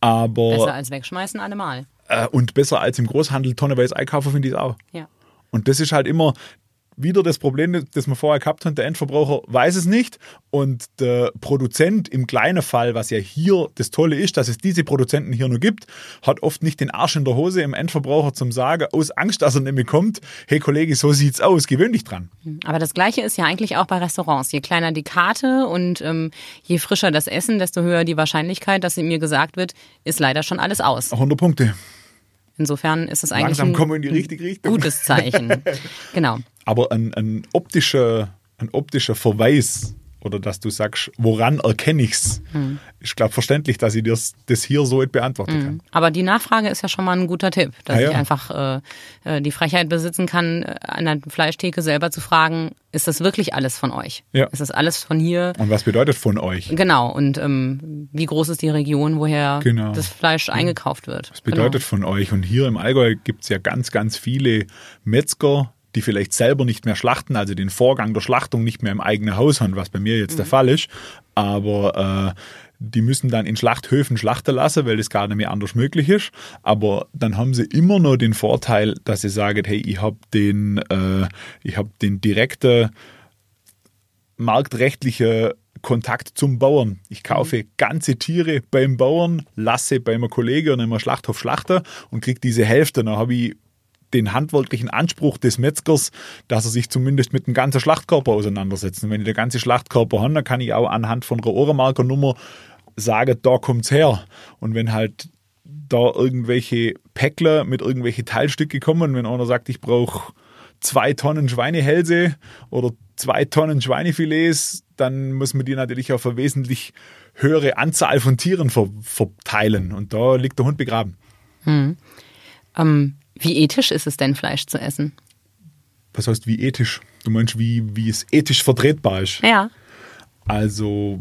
Aber, besser als wegschmeißen allemal. Äh, und besser als im Großhandel tonneweise einkaufen, finde ich es auch. Ja. Und das ist halt immer, wieder das Problem, das wir vorher gehabt haben, der Endverbraucher weiß es nicht und der Produzent im kleinen Fall, was ja hier das Tolle ist, dass es diese Produzenten hier nur gibt, hat oft nicht den Arsch in der Hose im Endverbraucher zum Sagen, aus Angst, dass er nicht mehr kommt, hey Kollege, so sieht's aus, gewöhn dich dran. Aber das Gleiche ist ja eigentlich auch bei Restaurants. Je kleiner die Karte und ähm, je frischer das Essen, desto höher die Wahrscheinlichkeit, dass mir gesagt wird, ist leider schon alles aus. 100 Punkte. Insofern ist es eigentlich Langsam ein, ein gutes Zeichen. genau. Aber ein, ein, optischer, ein optischer Verweis oder dass du sagst, woran erkenne ich es, hm. ist, glaube verständlich, dass ich das, das hier so beantworten hm. kann. Aber die Nachfrage ist ja schon mal ein guter Tipp, dass ah, ja. ich einfach äh, äh, die Frechheit besitzen kann, äh, an der Fleischtheke selber zu fragen, ist das wirklich alles von euch? Ja. Ist das alles von hier? Und was bedeutet von euch? Genau. Und ähm, wie groß ist die Region, woher genau. das Fleisch ja. eingekauft wird? Was bedeutet genau. von euch? Und hier im Allgäu gibt es ja ganz, ganz viele Metzger, die vielleicht selber nicht mehr schlachten, also den Vorgang der Schlachtung nicht mehr im eigenen Haus haben, was bei mir jetzt mhm. der Fall ist. Aber äh, die müssen dann in Schlachthöfen schlachten lassen, weil das gar nicht mehr anders möglich ist. Aber dann haben sie immer noch den Vorteil, dass sie sagen, hey, ich habe den, äh, ich habe den direkten marktrechtlichen Kontakt zum Bauern. Ich kaufe mhm. ganze Tiere beim Bauern, lasse bei einem Kollegen und einem Schlachthof schlachten und kriege diese Hälfte. Dann habe ich den handwerklichen Anspruch des Metzgers, dass er sich zumindest mit dem ganzen Schlachtkörper auseinandersetzt. Und wenn ich den ganzen Schlachtkörper habe, dann kann ich auch anhand von einer Ohrenmarkernummer sagen, da kommt's her. Und wenn halt da irgendwelche Päckler mit irgendwelche Teilstücke kommen, wenn einer sagt, ich brauche zwei Tonnen Schweinehälse oder zwei Tonnen Schweinefilets, dann muss man die natürlich auf eine wesentlich höhere Anzahl von Tieren verteilen. Und da liegt der Hund begraben. Hm. Ähm, wie ethisch ist es denn, Fleisch zu essen? Was heißt wie ethisch? Du meinst, wie, wie es ethisch vertretbar ist? Ja. Also,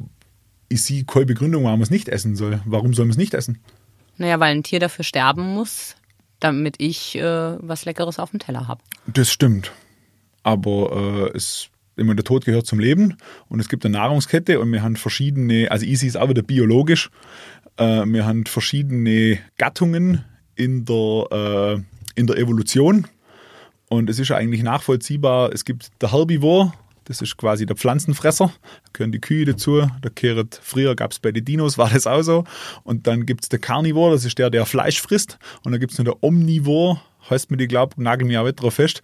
ich sehe keine Begründung, warum man es nicht essen soll. Warum soll man es nicht essen? Naja, weil ein Tier dafür sterben muss, damit ich äh, was Leckeres auf dem Teller habe. Das stimmt. Aber äh, es, immer der Tod gehört zum Leben und es gibt eine Nahrungskette und wir haben verschiedene, also sehe es auch wieder biologisch, äh, wir haben verschiedene Gattungen in der äh, in der Evolution. Und es ist ja eigentlich nachvollziehbar. Es gibt der Herbivor, das ist quasi der Pflanzenfresser. Da gehören die Kühe dazu. Da kehrt, früher gab es bei den Dinos, war das auch so. Und dann gibt es der Carnivor, das ist der, der Fleisch frisst. Und dann gibt es noch der Omnivor, heißt mir die, glaub, nagel mir auch nicht drauf fest,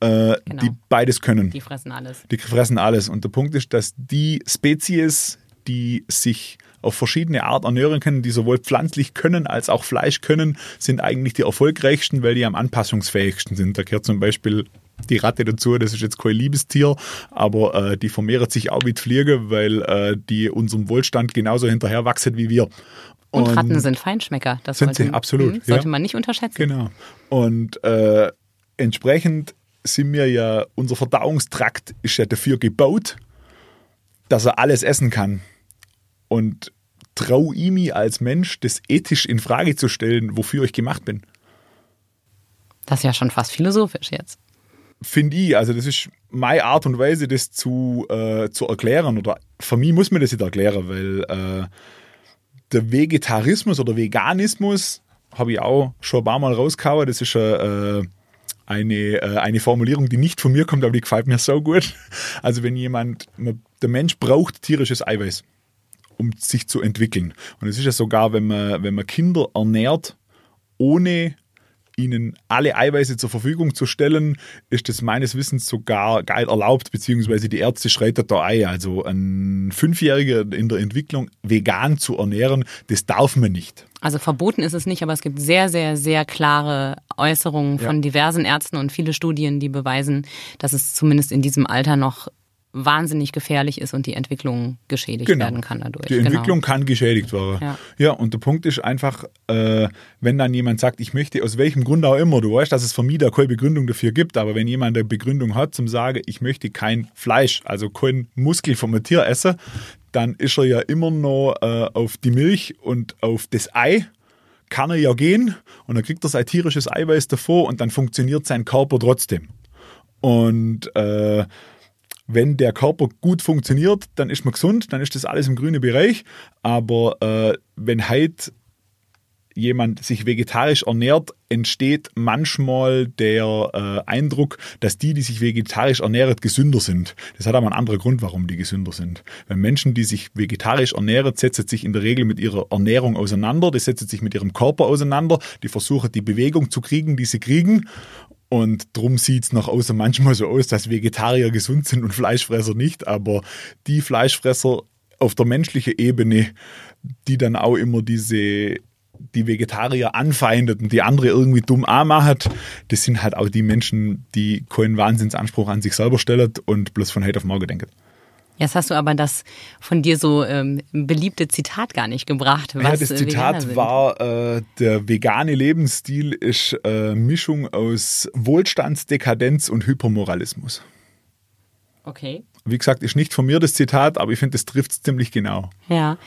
äh, genau. die beides können. Die fressen alles. Die fressen alles. Und der Punkt ist, dass die Spezies, die sich auf verschiedene Art ernähren können, die sowohl pflanzlich können als auch Fleisch können, sind eigentlich die erfolgreichsten, weil die am anpassungsfähigsten sind. Da gehört zum Beispiel die Ratte dazu, das ist jetzt kein Liebestier, aber äh, die vermehrt sich auch wie Fliege, weil äh, die unserem Wohlstand genauso hinterher wachsen wie wir. Und, und Ratten sind Feinschmecker. Das sind sollte, sie, absolut. Mh, sollte ja. man nicht unterschätzen. Genau. Und äh, entsprechend sind wir ja, unser Verdauungstrakt ist ja dafür gebaut, dass er alles essen kann. Und traue ich mich als Mensch, das ethisch in Frage zu stellen, wofür ich gemacht bin. Das ist ja schon fast philosophisch jetzt. Finde ich, also das ist meine Art und Weise, das zu, äh, zu erklären. Oder für mich muss man das nicht erklären, weil äh, der Vegetarismus oder Veganismus habe ich auch schon ein paar Mal rausgehauen. Das ist äh, eine, äh, eine Formulierung, die nicht von mir kommt, aber die gefällt mir so gut. Also wenn jemand, der Mensch braucht tierisches Eiweiß. Um sich zu entwickeln. Und es ist ja sogar, wenn man, wenn man Kinder ernährt, ohne ihnen alle Eiweiße zur Verfügung zu stellen, ist das meines Wissens sogar geil erlaubt, beziehungsweise die Ärzte schreitet da ein. Also ein Fünfjähriger in der Entwicklung vegan zu ernähren, das darf man nicht. Also verboten ist es nicht, aber es gibt sehr, sehr, sehr klare Äußerungen von ja. diversen Ärzten und viele Studien, die beweisen, dass es zumindest in diesem Alter noch wahnsinnig gefährlich ist und die Entwicklung geschädigt genau. werden kann dadurch. Die Entwicklung genau. kann geschädigt werden. Ja. ja, und der Punkt ist einfach, äh, wenn dann jemand sagt, ich möchte aus welchem Grund auch immer, du weißt, dass es mich da keine Begründung dafür gibt, aber wenn jemand eine Begründung hat zum sagen, ich möchte kein Fleisch, also kein Muskel vom Tier essen, dann ist er ja immer noch äh, auf die Milch und auf das Ei kann er ja gehen und dann kriegt er sein tierisches Eiweiß davor und dann funktioniert sein Körper trotzdem. Und äh, wenn der Körper gut funktioniert, dann ist man gesund, dann ist das alles im grünen Bereich. Aber äh, wenn halt jemand sich vegetarisch ernährt, entsteht manchmal der äh, Eindruck, dass die, die sich vegetarisch ernähren, gesünder sind. Das hat aber einen anderen Grund, warum die gesünder sind. Wenn Menschen, die sich vegetarisch ernähren, setzen sich in der Regel mit ihrer Ernährung auseinander, die setzen sich mit ihrem Körper auseinander, die versuchen die Bewegung zu kriegen, die sie kriegen und drum sieht es nach außen manchmal so aus, dass Vegetarier gesund sind und Fleischfresser nicht. Aber die Fleischfresser auf der menschlichen Ebene, die dann auch immer diese die Vegetarier anfeindet und die andere irgendwie dumm anmachen, das sind halt auch die Menschen, die keinen Wahnsinnsanspruch an sich selber stellen und bloß von heute auf morgen denken. Jetzt hast du aber das von dir so ähm, beliebte Zitat gar nicht gebracht. Was ja, das Zitat war, äh, der vegane Lebensstil ist äh, Mischung aus Wohlstandsdekadenz und Hypermoralismus. Okay. Wie gesagt, ist nicht von mir das Zitat, aber ich finde, das trifft es ziemlich genau. Ja.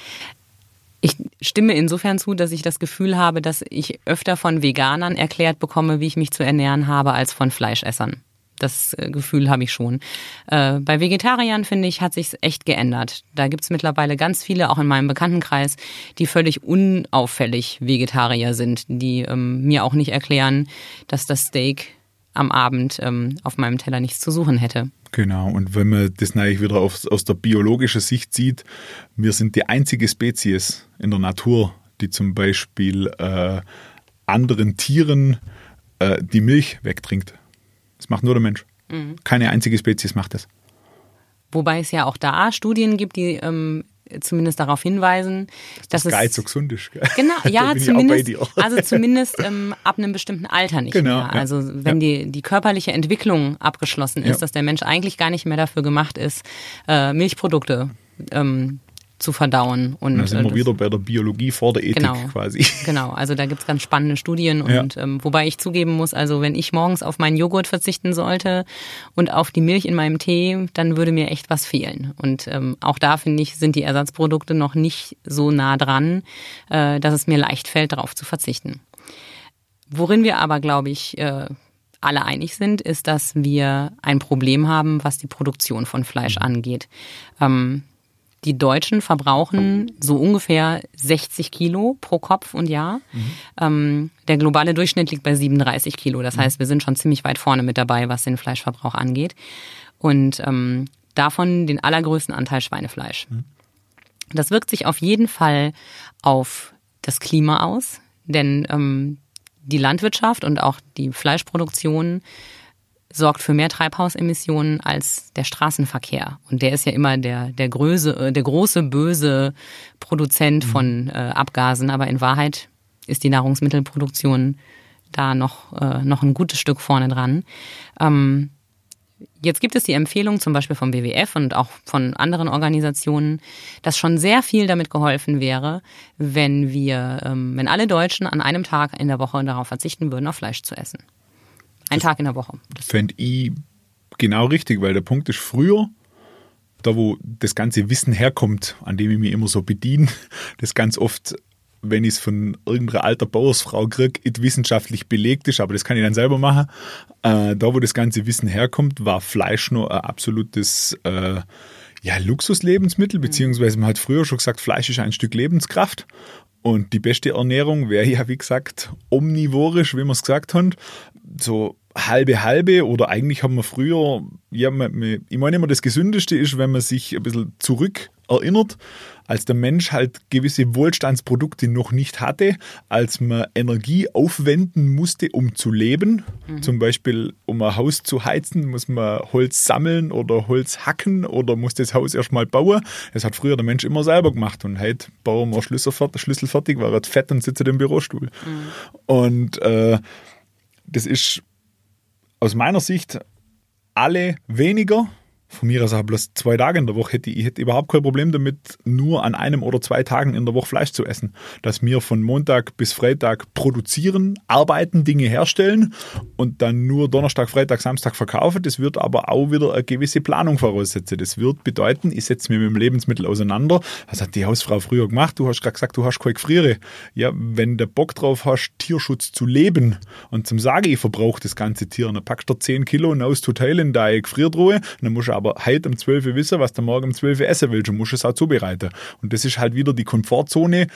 Ich stimme insofern zu, dass ich das Gefühl habe, dass ich öfter von Veganern erklärt bekomme, wie ich mich zu ernähren habe, als von Fleischessern. Das äh, Gefühl habe ich schon. Äh, bei Vegetariern, finde ich, hat sich echt geändert. Da gibt es mittlerweile ganz viele, auch in meinem Bekanntenkreis, die völlig unauffällig Vegetarier sind, die ähm, mir auch nicht erklären, dass das Steak am Abend ähm, auf meinem Teller nichts zu suchen hätte. Genau, und wenn man das natürlich wieder auf, aus der biologischen Sicht sieht, wir sind die einzige Spezies in der Natur, die zum Beispiel äh, anderen Tieren äh, die Milch wegtrinkt. Das macht nur der Mensch. Mhm. Keine einzige Spezies macht das. Wobei es ja auch da Studien gibt, die ähm, zumindest darauf hinweisen, dass, dass es Geiz so gesund ist. Genau, ja, zumindest, also zumindest ähm, ab einem bestimmten Alter nicht genau, mehr. Also wenn ja. die, die körperliche Entwicklung abgeschlossen ist, ja. dass der Mensch eigentlich gar nicht mehr dafür gemacht ist, äh, Milchprodukte ähm, zu verdauen. Und da sind wir wieder bei der Biologie vor der Ethik genau, quasi. Genau, also da gibt's ganz spannende Studien und ja. ähm, wobei ich zugeben muss, also wenn ich morgens auf meinen Joghurt verzichten sollte und auf die Milch in meinem Tee, dann würde mir echt was fehlen. Und ähm, auch da finde ich, sind die Ersatzprodukte noch nicht so nah dran, äh, dass es mir leicht fällt, darauf zu verzichten. Worin wir aber, glaube ich, äh, alle einig sind, ist, dass wir ein Problem haben, was die Produktion von Fleisch angeht. Ähm, die Deutschen verbrauchen so ungefähr 60 Kilo pro Kopf und Jahr. Mhm. Ähm, der globale Durchschnitt liegt bei 37 Kilo. Das mhm. heißt, wir sind schon ziemlich weit vorne mit dabei, was den Fleischverbrauch angeht. Und ähm, davon den allergrößten Anteil Schweinefleisch. Mhm. Das wirkt sich auf jeden Fall auf das Klima aus, denn ähm, die Landwirtschaft und auch die Fleischproduktion sorgt für mehr Treibhausemissionen als der Straßenverkehr. Und der ist ja immer der, der, Größe, äh, der große, böse Produzent mhm. von äh, Abgasen. Aber in Wahrheit ist die Nahrungsmittelproduktion da noch, äh, noch ein gutes Stück vorne dran. Ähm, Jetzt gibt es die Empfehlung zum Beispiel vom WWF und auch von anderen Organisationen, dass schon sehr viel damit geholfen wäre, wenn wir, ähm, wenn alle Deutschen an einem Tag in der Woche darauf verzichten würden, auf Fleisch zu essen. Ein Tag in der Woche. Das fände ich genau richtig, weil der Punkt ist früher, da wo das ganze Wissen herkommt, an dem ich mich immer so bediene, das ganz oft, wenn ich es von irgendeiner alter Bauersfrau kriege, wissenschaftlich belegt ist, aber das kann ich dann selber machen. Äh, da wo das ganze Wissen herkommt, war Fleisch nur ein absolutes äh, ja, Luxuslebensmittel, beziehungsweise man hat früher schon gesagt, Fleisch ist ein Stück Lebenskraft. Und die beste Ernährung wäre ja, wie gesagt, omnivorisch, wie wir es gesagt haben. So halbe halbe oder eigentlich haben wir früher, ja, ich meine immer, das Gesündeste ist, wenn man sich ein bisschen zurück erinnert, als der Mensch halt gewisse Wohlstandsprodukte noch nicht hatte, als man Energie aufwenden musste, um zu leben. Mhm. Zum Beispiel, um ein Haus zu heizen, muss man Holz sammeln oder Holz hacken oder muss das Haus erstmal bauen. Das hat früher der Mensch immer selber gemacht und heute bauen wir Schlüssel fertig, Schlüssel fertig war er fett und sitzt im Bürostuhl. Mhm. Und äh, das ist aus meiner Sicht alle weniger von mir aus auch bloß zwei Tage in der Woche hätte ich hätte überhaupt kein Problem damit, nur an einem oder zwei Tagen in der Woche Fleisch zu essen. Dass wir von Montag bis Freitag produzieren, arbeiten, Dinge herstellen und dann nur Donnerstag, Freitag, Samstag verkaufen. Das wird aber auch wieder eine gewisse Planung voraussetzen. Das wird bedeuten, ich setze mich mit dem Lebensmittel auseinander. Was hat die Hausfrau früher gemacht? Du hast gerade gesagt, du hast keine Gefriere. Ja, wenn du Bock drauf hast, Tierschutz zu leben und zum Sagen, ich verbrauche das ganze Tier, dann packst du 10 Kilo aus Hotel in deine Gefriertruhe, dann musst du aber aber heute um 12 Uhr wissen, was du morgen um 12 Uhr essen willst und musst es auch zubereiten. Und das ist halt wieder die Komfortzone,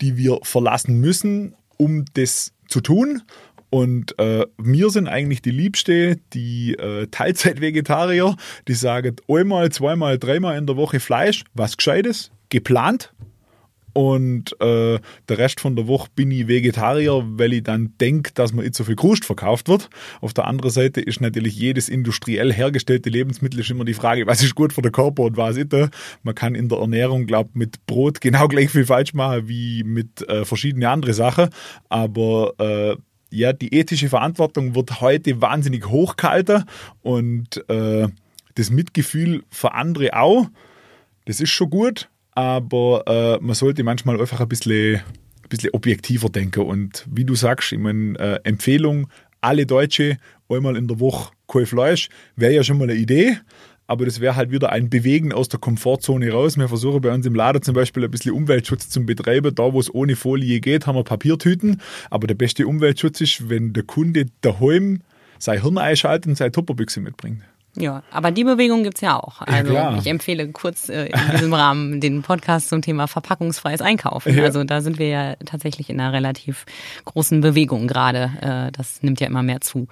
die wir verlassen müssen, um das zu tun. Und äh, wir sind eigentlich die Liebste, die äh, Teilzeit-Vegetarier, die sagen einmal, zweimal, dreimal in der Woche Fleisch, was Gescheites, geplant, und äh, der Rest von der Woche bin ich Vegetarier, weil ich dann denke, dass mir nicht so viel Krust verkauft wird. Auf der anderen Seite ist natürlich jedes industriell hergestellte Lebensmittel ist immer die Frage, was ist gut für den Körper und was nicht. Man kann in der Ernährung, glaube mit Brot genau gleich viel falsch machen wie mit äh, verschiedenen anderen Sachen. Aber äh, ja, die ethische Verantwortung wird heute wahnsinnig hochgehalten und äh, das Mitgefühl für andere auch. Das ist schon gut, aber äh, man sollte manchmal einfach ein bisschen, ein bisschen objektiver denken. Und wie du sagst, ich meine, äh, Empfehlung, alle Deutsche einmal in der Woche kein Fleisch, wäre ja schon mal eine Idee. Aber das wäre halt wieder ein Bewegen aus der Komfortzone raus. Wir versuchen bei uns im Laden zum Beispiel ein bisschen Umweltschutz zu betreiben. Da, wo es ohne Folie geht, haben wir Papiertüten. Aber der beste Umweltschutz ist, wenn der Kunde daheim sein Hirn einschaltet und seine Tupperbüchse mitbringt. Ja, aber die Bewegung gibt's ja auch. Also ja, ich empfehle kurz äh, in diesem Rahmen den Podcast zum Thema verpackungsfreies Einkaufen. Ja. Also da sind wir ja tatsächlich in einer relativ großen Bewegung gerade. Äh, das nimmt ja immer mehr zu.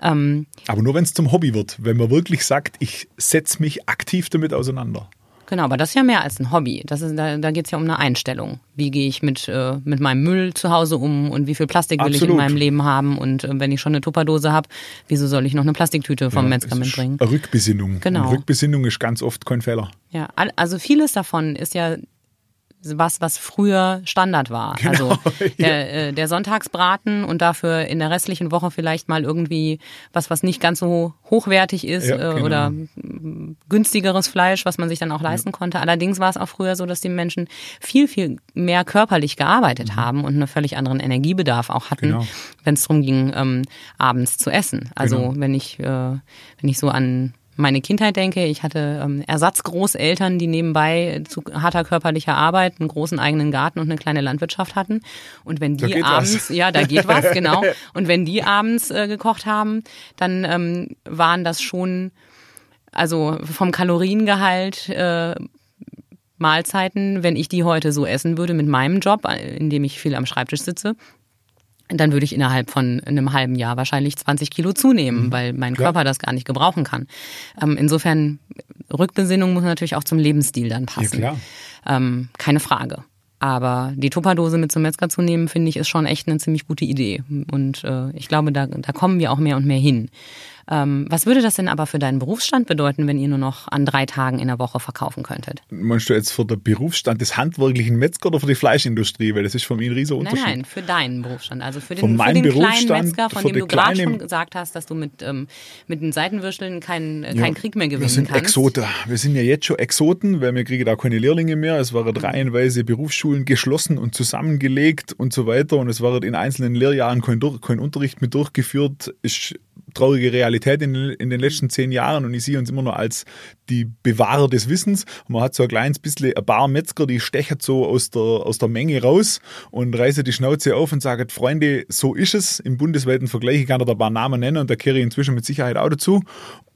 Ähm, aber nur wenn es zum Hobby wird, wenn man wirklich sagt, ich setze mich aktiv damit auseinander. Genau, aber das ist ja mehr als ein Hobby. Das ist, da da geht es ja um eine Einstellung. Wie gehe ich mit, äh, mit meinem Müll zu Hause um und wie viel Plastik will ich in meinem Leben haben? Und äh, wenn ich schon eine Tupperdose habe, wieso soll ich noch eine Plastiktüte vom Metzger mitbringen? Rückbesinnung. Genau. Und Rückbesinnung ist ganz oft kein Fehler. Ja, also vieles davon ist ja was, was früher Standard war. Genau, also der, ja. äh, der Sonntagsbraten und dafür in der restlichen Woche vielleicht mal irgendwie was, was nicht ganz so hochwertig ist ja, äh, genau. oder günstigeres Fleisch, was man sich dann auch leisten ja. konnte. Allerdings war es auch früher so, dass die Menschen viel, viel mehr körperlich gearbeitet mhm. haben und einen völlig anderen Energiebedarf auch hatten, genau. wenn es darum ging, ähm, abends zu essen. Also genau. wenn ich, äh, wenn ich so an meine Kindheit denke. Ich hatte ähm, Ersatzgroßeltern, die nebenbei zu harter körperlicher Arbeit einen großen eigenen Garten und eine kleine Landwirtschaft hatten. Und wenn die abends, was. ja, da geht was, genau. Und wenn die abends äh, gekocht haben, dann ähm, waren das schon, also vom Kaloriengehalt äh, Mahlzeiten, wenn ich die heute so essen würde mit meinem Job, äh, in dem ich viel am Schreibtisch sitze, dann würde ich innerhalb von einem halben Jahr wahrscheinlich 20 Kilo zunehmen, mhm. weil mein Körper ja. das gar nicht gebrauchen kann. Ähm, insofern, Rückbesinnung muss natürlich auch zum Lebensstil dann passen. Ja. Ähm, keine Frage. Aber die Tupperdose mit zum Metzger zu nehmen, finde ich, ist schon echt eine ziemlich gute Idee. Und äh, ich glaube, da, da kommen wir auch mehr und mehr hin. Ähm, was würde das denn aber für deinen Berufsstand bedeuten, wenn ihr nur noch an drei Tagen in der Woche verkaufen könntet? Meinst du jetzt für den Berufsstand des handwerklichen Metzger oder für die Fleischindustrie? Weil das ist von mir ein riesiger Unterschied. Nein, nein, für deinen Berufsstand. Also für den, für den kleinen Metzger, von dem du gerade schon gesagt hast, dass du mit, ähm, mit den Seitenwürsteln keinen kein ja, Krieg mehr gewinnen kannst. Wir sind kannst. Exoten. Wir sind ja jetzt schon Exoten, weil wir kriegen da keine Lehrlinge mehr. Es waren reihenweise Berufsschulen geschlossen und zusammengelegt und so weiter. Und es war in einzelnen Lehrjahren kein, kein Unterricht mehr durchgeführt. Ist traurige Realität in, in, den letzten zehn Jahren und ich sehe uns immer nur als die Bewahrer des Wissens. Und man hat so ein kleines bisschen ein paar Metzger, die stechen so aus der, aus der Menge raus und reißen die Schnauze auf und sagen, Freunde, so ist es. Im bundesweiten Vergleich ich kann da ein paar Namen nennen und da kehre ich inzwischen mit Sicherheit auch dazu.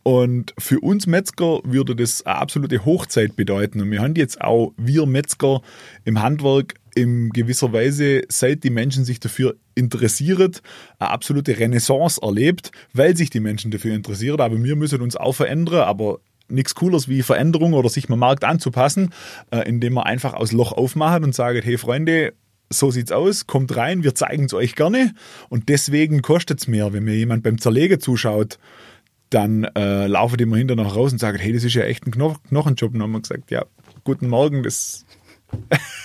Und für uns Metzger würde das eine absolute Hochzeit bedeuten. Und wir haben jetzt auch, wir Metzger im Handwerk, in gewisser Weise, seit die Menschen sich dafür interessieren, eine absolute Renaissance erlebt, weil sich die Menschen dafür interessieren. Aber wir müssen uns auch verändern, aber nichts Cooles wie Veränderung oder sich mal Markt anzupassen, äh, indem man einfach aus Loch aufmacht und sagt, hey Freunde, so sieht's aus, kommt rein, wir zeigen es euch gerne und deswegen kostet es mehr, wenn mir jemand beim Zerlegen zuschaut, dann äh, laufe ich immer hinterher noch raus und sage, hey, das ist ja echt ein Kno Knochenjob. Und dann haben wir gesagt, ja, guten Morgen, das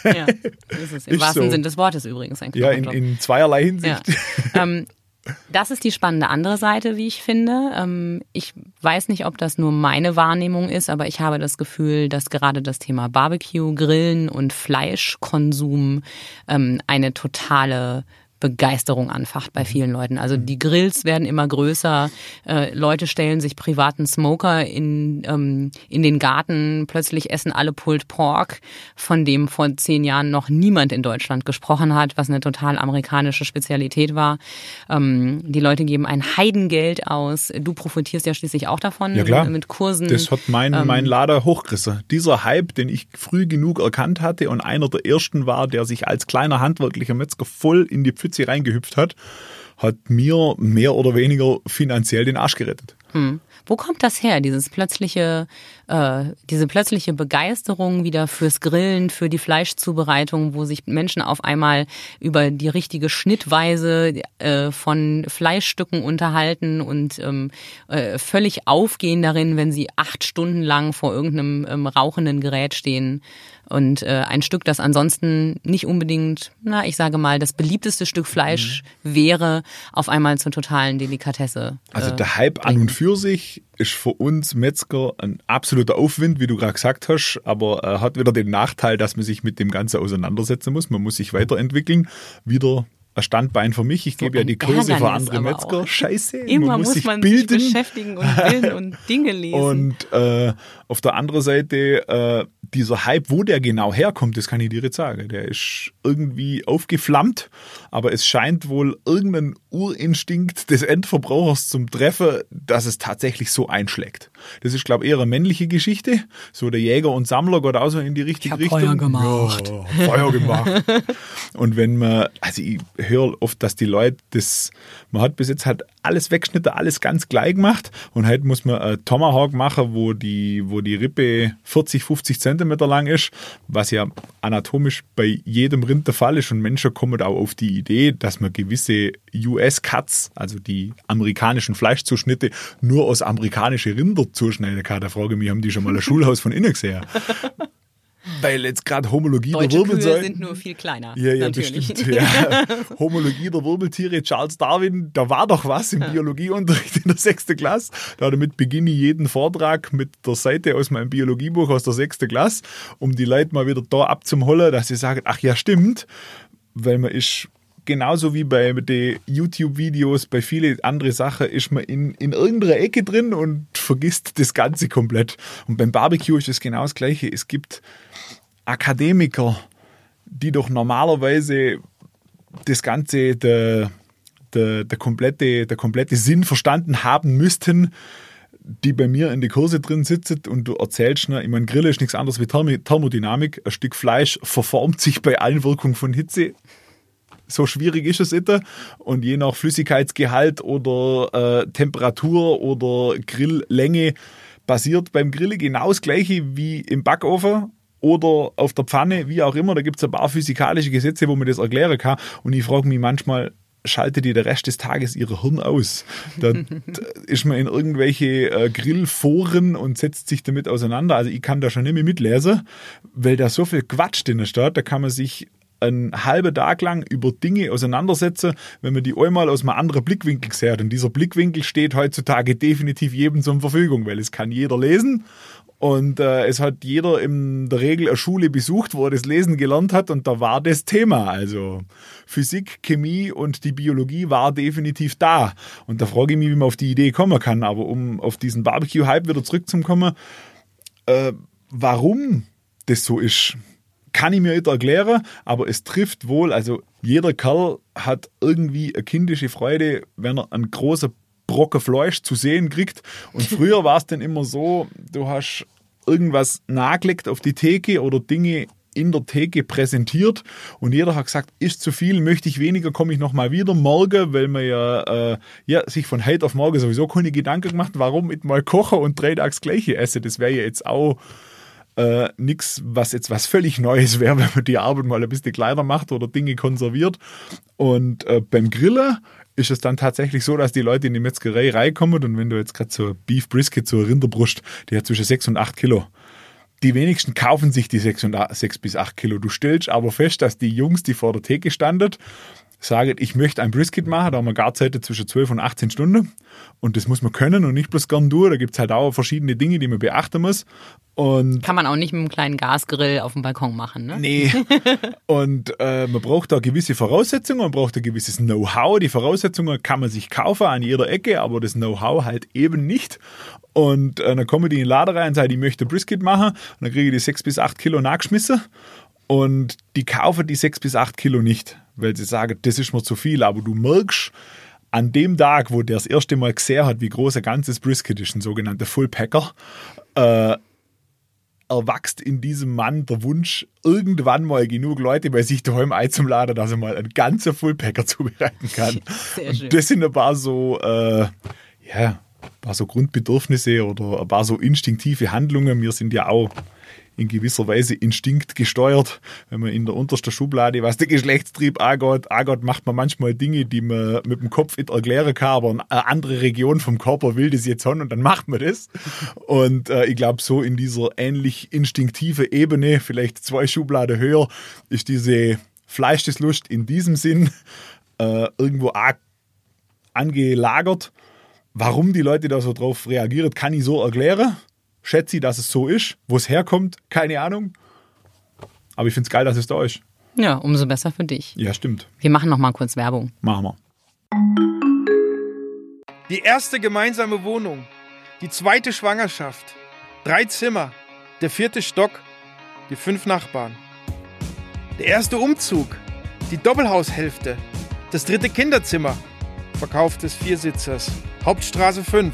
ja, ist im ist wahrsten so. Sinne des Wortes übrigens ein Knochenjob. Ja, in, in zweierlei Hinsicht. Ja. Ähm, das ist die spannende andere Seite, wie ich finde. Ähm, ich weiß nicht, ob das nur meine Wahrnehmung ist, aber ich habe das Gefühl, dass gerade das Thema Barbecue, Grillen und Fleischkonsum ähm, eine totale Begeisterung anfacht bei mhm. vielen Leuten. Also die Grills werden immer größer, äh, Leute stellen sich privaten Smoker in, ähm, in den Garten, plötzlich essen alle Pulled Pork, von dem vor zehn Jahren noch niemand in Deutschland gesprochen hat, was eine total amerikanische Spezialität war. Ähm, die Leute geben ein Heidengeld aus. Du profitierst ja schließlich auch davon ja, klar. mit Kursen. Das hat mein, ähm, mein Lader hochgerissen. Dieser Hype, den ich früh genug erkannt hatte und einer der ersten war, der sich als kleiner handwerklicher Metzger voll in die Pfütze reingehüpft hat, hat mir mehr oder weniger finanziell den Arsch gerettet. Hm. Wo kommt das her, dieses plötzliche, äh, diese plötzliche Begeisterung wieder fürs Grillen, für die Fleischzubereitung, wo sich Menschen auf einmal über die richtige Schnittweise äh, von Fleischstücken unterhalten und ähm, äh, völlig aufgehen darin, wenn sie acht Stunden lang vor irgendeinem ähm, rauchenden Gerät stehen und äh, ein Stück, das ansonsten nicht unbedingt, na, ich sage mal, das beliebteste Stück Fleisch mhm. wäre, auf einmal zur totalen Delikatesse. Also äh, der Hype bringen. an und für sich ist für uns Metzger ein absoluter Aufwind, wie du gerade gesagt hast, aber äh, hat wieder den Nachteil, dass man sich mit dem Ganzen auseinandersetzen muss. Man muss sich weiterentwickeln, wieder Standbein für mich. Ich so gebe ja die Kurse für andere Metzger. Scheiße. Immer man muss, muss man bilden. sich beschäftigen und bilden und Dinge lesen. Und äh, auf der anderen Seite, äh, dieser Hype, wo der genau herkommt, das kann ich dir jetzt sagen. Der ist irgendwie aufgeflammt, aber es scheint wohl irgendein Urinstinkt des Endverbrauchers zum Treffen, dass es tatsächlich so einschlägt. Das ist, glaube ich, eher eine männliche Geschichte. So der Jäger und Sammler geht auch so in die richtige ich Richtung. Feuer gemacht. Ja, Feuer gemacht. und wenn man, also ich höre oft, dass die Leute das, man hat bis jetzt halt alles weggeschnitten, alles ganz gleich gemacht und heute muss man einen Tomahawk machen, wo die, wo die Rippe 40, 50 Zentimeter lang ist, was ja anatomisch bei jedem Rind der Fall ist und Menschen kommen auch auf die Idee, dass man gewisse US-Cuts, also die amerikanischen Fleischzuschnitte, nur aus amerikanischen Rinder zuschneiden kann. Da frage ich mich, haben die schon mal ein Schulhaus von innen gesehen? Weil jetzt gerade Homologie Deutsche der Wirbeltiere. sind nur viel kleiner. Ja, ja, natürlich. bestimmt. Ja. Homologie der Wirbeltiere, Charles Darwin, da war doch was im Biologieunterricht in der sechsten Klasse. Da damit beginne ich jeden Vortrag mit der Seite aus meinem Biologiebuch aus der sechsten Klasse, um die Leute mal wieder da abzuholen, dass sie sagen, ach ja, stimmt, weil man ist genauso wie bei den YouTube-Videos, bei vielen anderen Sachen, ist man in, in irgendeiner Ecke drin und vergisst das Ganze komplett. Und beim Barbecue ist es genau das Gleiche. Es gibt Akademiker, die doch normalerweise das Ganze, der, der, der, komplette, der komplette Sinn verstanden haben müssten, die bei mir in die Kurse drin sitzen und du erzählst, ne, ich meine, Grill ist nichts anderes wie Thermodynamik. Ein Stück Fleisch verformt sich bei allen Wirkungen von Hitze. So schwierig ist es immer. Und je nach Flüssigkeitsgehalt oder äh, Temperatur oder Grilllänge passiert beim Grillen genau das gleiche wie im Backofen oder auf der Pfanne, wie auch immer. Da gibt es ein paar physikalische Gesetze, wo man das erklären kann. Und ich frage mich manchmal, schaltet die der Rest des Tages ihre Hirn aus. Da ist man in irgendwelche äh, Grillforen und setzt sich damit auseinander. Also ich kann da schon nicht mehr mitlesen, weil da so viel Quatsch drin steht. Da kann man sich einen halben Tag lang über Dinge auseinandersetzen, wenn man die einmal aus einem anderen Blickwinkel sieht. Und dieser Blickwinkel steht heutzutage definitiv jedem zur Verfügung, weil es kann jeder lesen und äh, es hat jeder in der Regel eine Schule besucht, wo er das Lesen gelernt hat und da war das Thema. Also Physik, Chemie und die Biologie war definitiv da. Und da frage ich mich, wie man auf die Idee kommen kann. Aber um auf diesen Barbecue-Hype wieder zurückzukommen, äh, warum das so ist, kann ich mir nicht erklären, aber es trifft wohl, also jeder Kerl hat irgendwie eine kindische Freude, wenn er einen großen Brocken Fleisch zu sehen kriegt. Und früher war es dann immer so, du hast irgendwas nagelegt auf die Theke oder Dinge in der Theke präsentiert und jeder hat gesagt, ist zu viel, möchte ich weniger, komme ich nochmal wieder morgen, weil man ja, äh, ja sich von heute auf morgen sowieso keine Gedanken gemacht, warum mit mal kochen und drei Tags gleiche esse. Das wäre ja jetzt auch äh, nichts, was jetzt was völlig Neues wäre, wenn man die Arbeit mal ein bisschen kleiner macht oder Dinge konserviert. Und äh, beim Grillen ist es dann tatsächlich so, dass die Leute in die Metzgerei reinkommen und wenn du jetzt gerade so Beef Brisket, so Rinderbrust, die hat zwischen 6 und 8 Kilo. Die wenigsten kaufen sich die 6, und 8, 6 bis 8 Kilo. Du stellst aber fest, dass die Jungs, die vor der Theke standen, sagen, ich möchte ein Brisket machen, da haben wir Garzeiten zwischen 12 und 18 Stunden und das muss man können und nicht bloß gern durch. Da gibt es halt auch verschiedene Dinge, die man beachten muss. Und Kann man auch nicht mit einem kleinen Gasgrill auf dem Balkon machen, ne? Nee. und äh, man braucht da gewisse Voraussetzungen, man braucht ein gewisses Know-how. Die Voraussetzungen kann man sich kaufen an jeder Ecke, aber das Know-how halt eben nicht. Und äh, dann kommen die in den Laden rein und sagen, ich möchte Brisket machen. Und dann kriege ich die 6 bis 8 Kilo nachgeschmissen. Und die kaufen die 6 bis 8 Kilo nicht, weil sie sagen, das ist mir zu viel. Aber du merkst, an dem Tag, wo der das erste Mal gesehen hat, wie groß ein ganzes Brisket ist, ein sogenannter Full Packer, äh, erwachst in diesem Mann der Wunsch, irgendwann mal genug Leute bei sich daheim einzuladen, dass er mal einen ganzen Fullpacker zubereiten kann. Und das sind ein paar so, äh, ja, ein paar so Grundbedürfnisse oder ein paar so instinktive Handlungen. Wir sind ja auch in gewisser Weise instinktgesteuert. Wenn man in der untersten Schublade, was den Geschlechtstrieb angeht, angeht, macht man manchmal Dinge, die man mit dem Kopf nicht erklären kann, aber eine andere Region vom Körper will das jetzt haben und dann macht man das. Und äh, ich glaube, so in dieser ähnlich instinktive Ebene, vielleicht zwei Schubladen höher, ist diese Fleischeslust in diesem Sinn äh, irgendwo angelagert. Warum die Leute da so drauf reagieren, kann ich so erklären. Schätze ich, dass es so ist. Wo es herkommt, keine Ahnung. Aber ich finde es geil, dass es da ist. Ja, umso besser für dich. Ja, stimmt. Wir machen noch mal kurz Werbung. Machen wir. Die erste gemeinsame Wohnung, die zweite Schwangerschaft, drei Zimmer, der vierte Stock, die fünf Nachbarn. Der erste Umzug, die Doppelhaushälfte, das dritte Kinderzimmer, Verkauf des Viersitzers, Hauptstraße 5.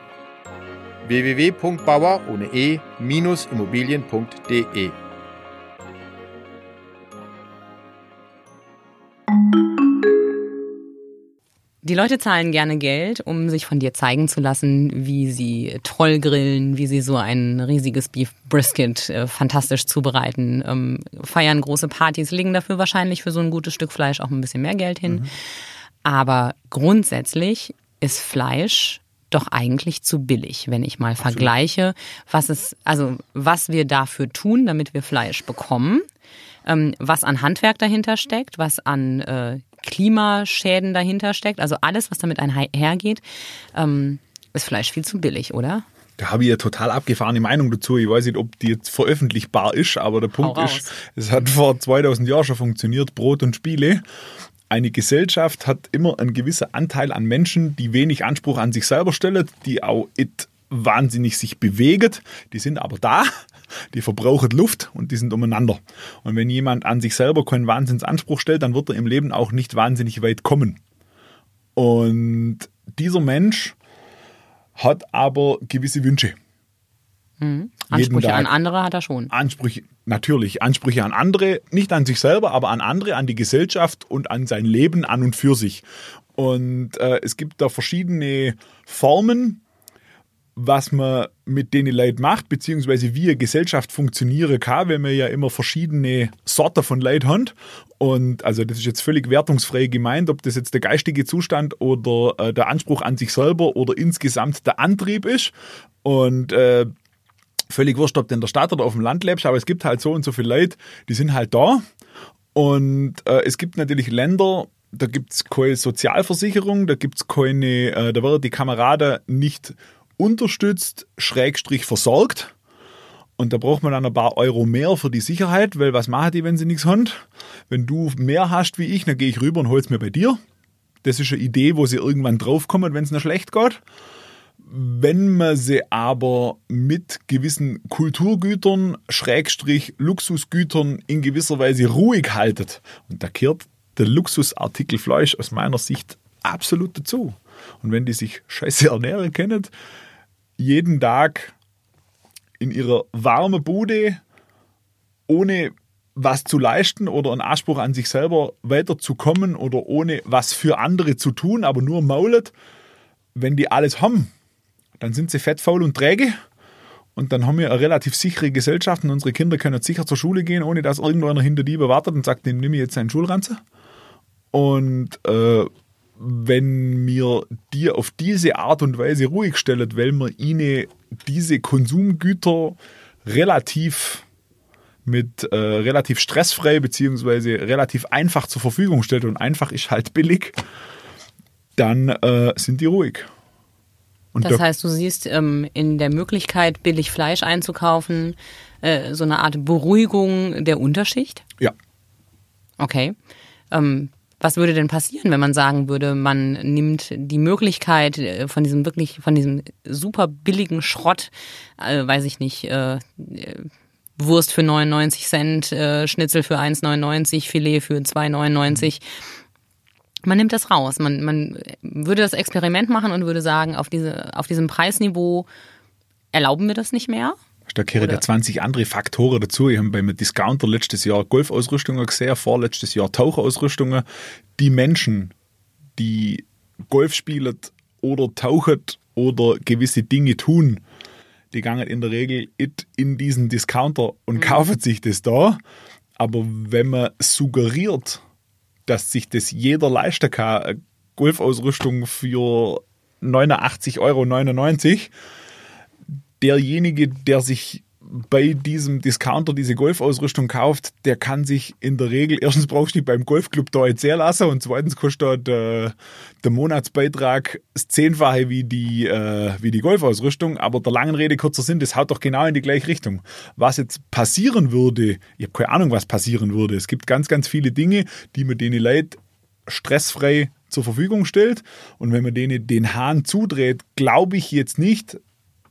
www.bauer ohne e-immobilien.de Die Leute zahlen gerne Geld, um sich von dir zeigen zu lassen, wie sie toll grillen, wie sie so ein riesiges Beef Brisket äh, fantastisch zubereiten, ähm, feiern große Partys, legen dafür wahrscheinlich für so ein gutes Stück Fleisch auch ein bisschen mehr Geld hin. Aber grundsätzlich ist Fleisch doch eigentlich zu billig, wenn ich mal vergleiche, was es, also was wir dafür tun, damit wir Fleisch bekommen, ähm, was an Handwerk dahinter steckt, was an äh, Klimaschäden dahinter steckt, also alles, was damit einhergeht, ähm, ist Fleisch viel zu billig, oder? Da habe ich ja total abgefahrene Meinung dazu. Ich weiß nicht, ob die jetzt veröffentlichbar ist, aber der Punkt ist, es hat vor 2000 Jahren schon funktioniert, Brot und Spiele. Eine Gesellschaft hat immer einen gewissen Anteil an Menschen, die wenig Anspruch an sich selber stellen, die auch it wahnsinnig sich bewegen. Die sind aber da, die verbrauchen Luft und die sind umeinander. Und wenn jemand an sich selber keinen Wahnsinnsanspruch stellt, dann wird er im Leben auch nicht wahnsinnig weit kommen. Und dieser Mensch hat aber gewisse Wünsche. Ansprüche Tag. an andere hat er schon. Ansprüche, natürlich, Ansprüche an andere, nicht an sich selber, aber an andere, an die Gesellschaft und an sein Leben an und für sich. Und äh, es gibt da verschiedene Formen, was man mit denen Leuten macht, beziehungsweise wie eine Gesellschaft funktionieren kann, wenn wir ja immer verschiedene Sorten von Leuten haben. Und also das ist jetzt völlig wertungsfrei gemeint, ob das jetzt der geistige Zustand oder äh, der Anspruch an sich selber oder insgesamt der Antrieb ist. Und äh, völlig wurscht, ob du in der Stadt oder auf dem Land lebst, aber es gibt halt so und so viele Leute, die sind halt da. Und äh, es gibt natürlich Länder, da gibt es keine Sozialversicherung, da gibt es keine, äh, da werden die Kameraden nicht unterstützt, schrägstrich versorgt. Und da braucht man dann ein paar Euro mehr für die Sicherheit, weil was machen die, wenn sie nichts haben? Wenn du mehr hast wie ich, dann gehe ich rüber und hol's mir bei dir. Das ist eine Idee, wo sie irgendwann draufkommen, wenn es noch schlecht geht. Wenn man sie aber mit gewissen Kulturgütern, Schrägstrich Luxusgütern in gewisser Weise ruhig haltet, und da kehrt der Luxusartikel Fleisch aus meiner Sicht absolut dazu. Und wenn die sich scheiße ernähren können, jeden Tag in ihrer warmen Bude, ohne was zu leisten oder einen Anspruch an sich selber weiterzukommen oder ohne was für andere zu tun, aber nur maulet, wenn die alles haben, dann sind sie fettfaul und träge und dann haben wir eine relativ sichere Gesellschaft und unsere Kinder können sicher zur Schule gehen, ohne dass irgendeiner hinter die wartet und sagt, dem nehme ich jetzt seinen Schulranze. Und äh, wenn mir die auf diese Art und Weise ruhig stellt, weil man ihnen diese Konsumgüter relativ mit äh, relativ stressfrei beziehungsweise relativ einfach zur Verfügung stellt und einfach ist halt billig, dann äh, sind die ruhig. Und das heißt, du siehst ähm, in der Möglichkeit, billig Fleisch einzukaufen, äh, so eine Art Beruhigung der Unterschicht? Ja. Okay. Ähm, was würde denn passieren, wenn man sagen würde, man nimmt die Möglichkeit äh, von diesem wirklich, von diesem super billigen Schrott, äh, weiß ich nicht, äh, Wurst für 99 Cent, äh, Schnitzel für 1,99, Filet für 2,99. Man nimmt das raus. Man, man würde das Experiment machen und würde sagen, auf, diese, auf diesem Preisniveau erlauben wir das nicht mehr. Da kehren ja 20 andere Faktoren dazu. Ich habe beim Discounter letztes Jahr Golfausrüstungen gesehen, vorletztes Jahr Tauchausrüstungen. Die Menschen, die Golf spielen oder tauchen oder gewisse Dinge tun, die gehen in der Regel in diesen Discounter und mhm. kaufen sich das da. Aber wenn man suggeriert, dass sich das jeder leisten kann, Golfausrüstung für 89,99 Euro, derjenige, der sich bei diesem Discounter diese Golfausrüstung kauft, der kann sich in der Regel, erstens brauchst du die beim Golfclub da jetzt sehr lassen und zweitens kostet der, der Monatsbeitrag das Zehnfache wie die, äh, wie die Golfausrüstung. Aber der langen Rede kurzer Sinn, das haut doch genau in die gleiche Richtung. Was jetzt passieren würde, ich habe keine Ahnung, was passieren würde. Es gibt ganz, ganz viele Dinge, die man denen Leuten stressfrei zur Verfügung stellt. Und wenn man denen den Hahn zudreht, glaube ich jetzt nicht,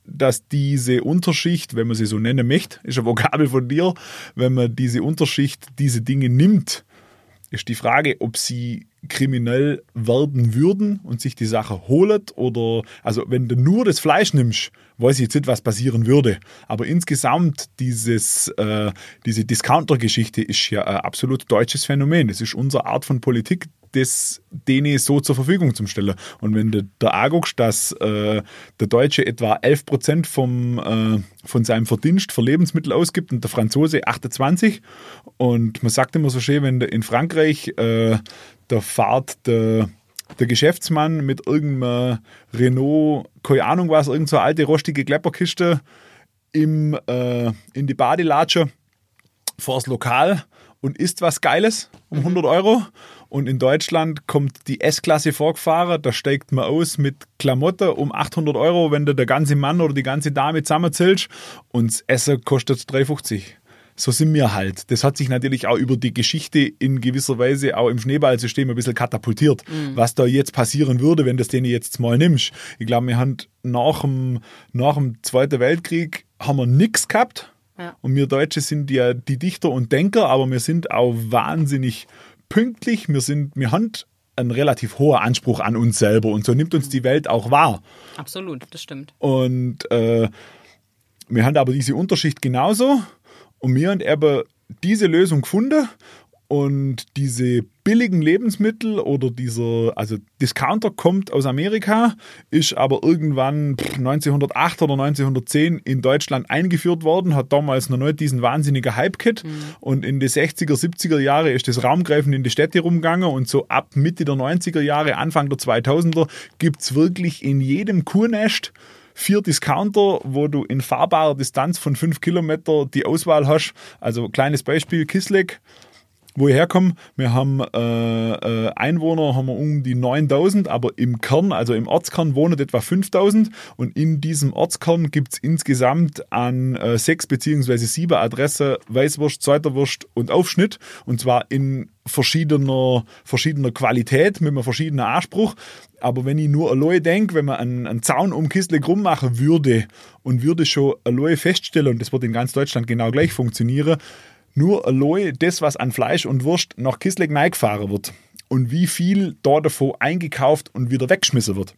dass diese Unterschicht, wenn man sie so nennen möchte, ist ein Vokabel von dir, wenn man diese Unterschicht diese Dinge nimmt, ist die Frage, ob sie kriminell werden würden und sich die Sache holen oder, also wenn du nur das Fleisch nimmst, weiß ich jetzt nicht, was passieren würde. Aber insgesamt dieses, äh, diese Discounter-Geschichte ist ja ein absolut deutsches Phänomen. Das ist unsere Art von Politik, das denen so zur Verfügung zu stellen. Und wenn du da anguckst, dass äh, der Deutsche etwa 11 Prozent vom, äh, von seinem Verdienst für Lebensmittel ausgibt und der Franzose 28 und man sagt immer so schön, wenn du in Frankreich äh, der fahrt der der Geschäftsmann mit irgendeinem Renault, keine Ahnung was, irgendeine so alte rostige Klepperkiste im, äh, in die Badelatsche vors Lokal und isst was Geiles um 100 mhm. Euro. Und in Deutschland kommt die S-Klasse vorgefahren, da steigt man aus mit Klamotte um 800 Euro, wenn du der ganze Mann oder die ganze Dame zusammenzählst. Und das Essen kostet 3,50 so sind wir halt. Das hat sich natürlich auch über die Geschichte in gewisser Weise auch im Schneeballsystem ein bisschen katapultiert. Mhm. Was da jetzt passieren würde, wenn das den jetzt mal nimmst. Ich glaube, wir haben nach dem, nach dem Zweiten Weltkrieg haben wir nichts gehabt. Ja. Und wir Deutsche sind ja die Dichter und Denker, aber wir sind auch wahnsinnig pünktlich. Wir sind, wir haben einen relativ hohen Anspruch an uns selber und so nimmt uns die Welt auch wahr. Absolut, das stimmt. Und äh, wir haben aber diese Unterschicht genauso und wir haben eben diese Lösung gefunden und diese billigen Lebensmittel oder dieser, also Discounter kommt aus Amerika, ist aber irgendwann 1908 oder 1910 in Deutschland eingeführt worden, hat damals noch nicht diesen wahnsinnigen Hype-Kit mhm. und in die 60er, 70er Jahre ist das Raumgreifen in die Städte rumgegangen und so ab Mitte der 90er Jahre, Anfang der 2000er gibt es wirklich in jedem Kuhnest vier Discounter, wo du in fahrbarer Distanz von fünf Kilometer die Auswahl hast. Also kleines Beispiel, Kisleck, wo ich herkomme, wir haben äh, äh, Einwohner, haben wir um die 9000, aber im Kern, also im Ortskern wohnen etwa 5000 und in diesem Ortskern gibt es insgesamt an äh, sechs beziehungsweise sieben Adresse Weißwurst, Zweiterwurst und Aufschnitt. Und zwar in verschiedener, verschiedener Qualität, mit einem verschiedenen Anspruch. Aber wenn ich nur allein denke, wenn man einen, einen Zaun um Kistlik rummachen würde und würde schon allein feststellen, und das wird in ganz Deutschland genau gleich funktionieren, nur allein das, was an Fleisch und Wurst nach Kistlik gefahren wird und wie viel da davon eingekauft und wieder weggeschmissen wird.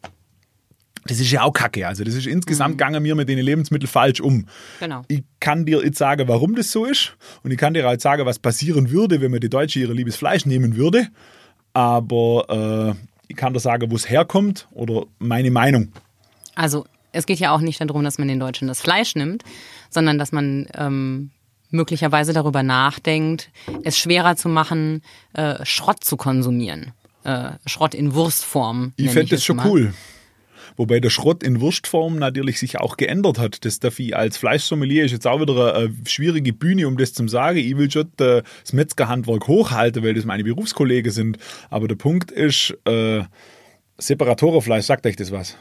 Das ist ja auch kacke. Also, das ist insgesamt mhm. gegangen mir mit den Lebensmitteln falsch um. Genau. Ich kann dir jetzt sagen, warum das so ist. Und ich kann dir halt sagen, was passieren würde, wenn man die Deutsche ihre liebes Fleisch nehmen würde. Aber äh, ich kann dir sagen, wo es herkommt oder meine Meinung. Also, es geht ja auch nicht darum, dass man den Deutschen das Fleisch nimmt, sondern dass man ähm, möglicherweise darüber nachdenkt, es schwerer zu machen, äh, Schrott zu konsumieren. Äh, Schrott in Wurstform. Ich fände das schon mal. cool. Wobei der Schrott in Wurstform natürlich sich auch geändert hat. Das darf ich als Fleischsommelier ist jetzt auch wieder eine schwierige Bühne, um das zu sagen. Ich will schon das Metzgerhandwerk hochhalten, weil das meine Berufskollegen sind. Aber der Punkt ist, äh, Separatorenfleisch, sagt euch das was?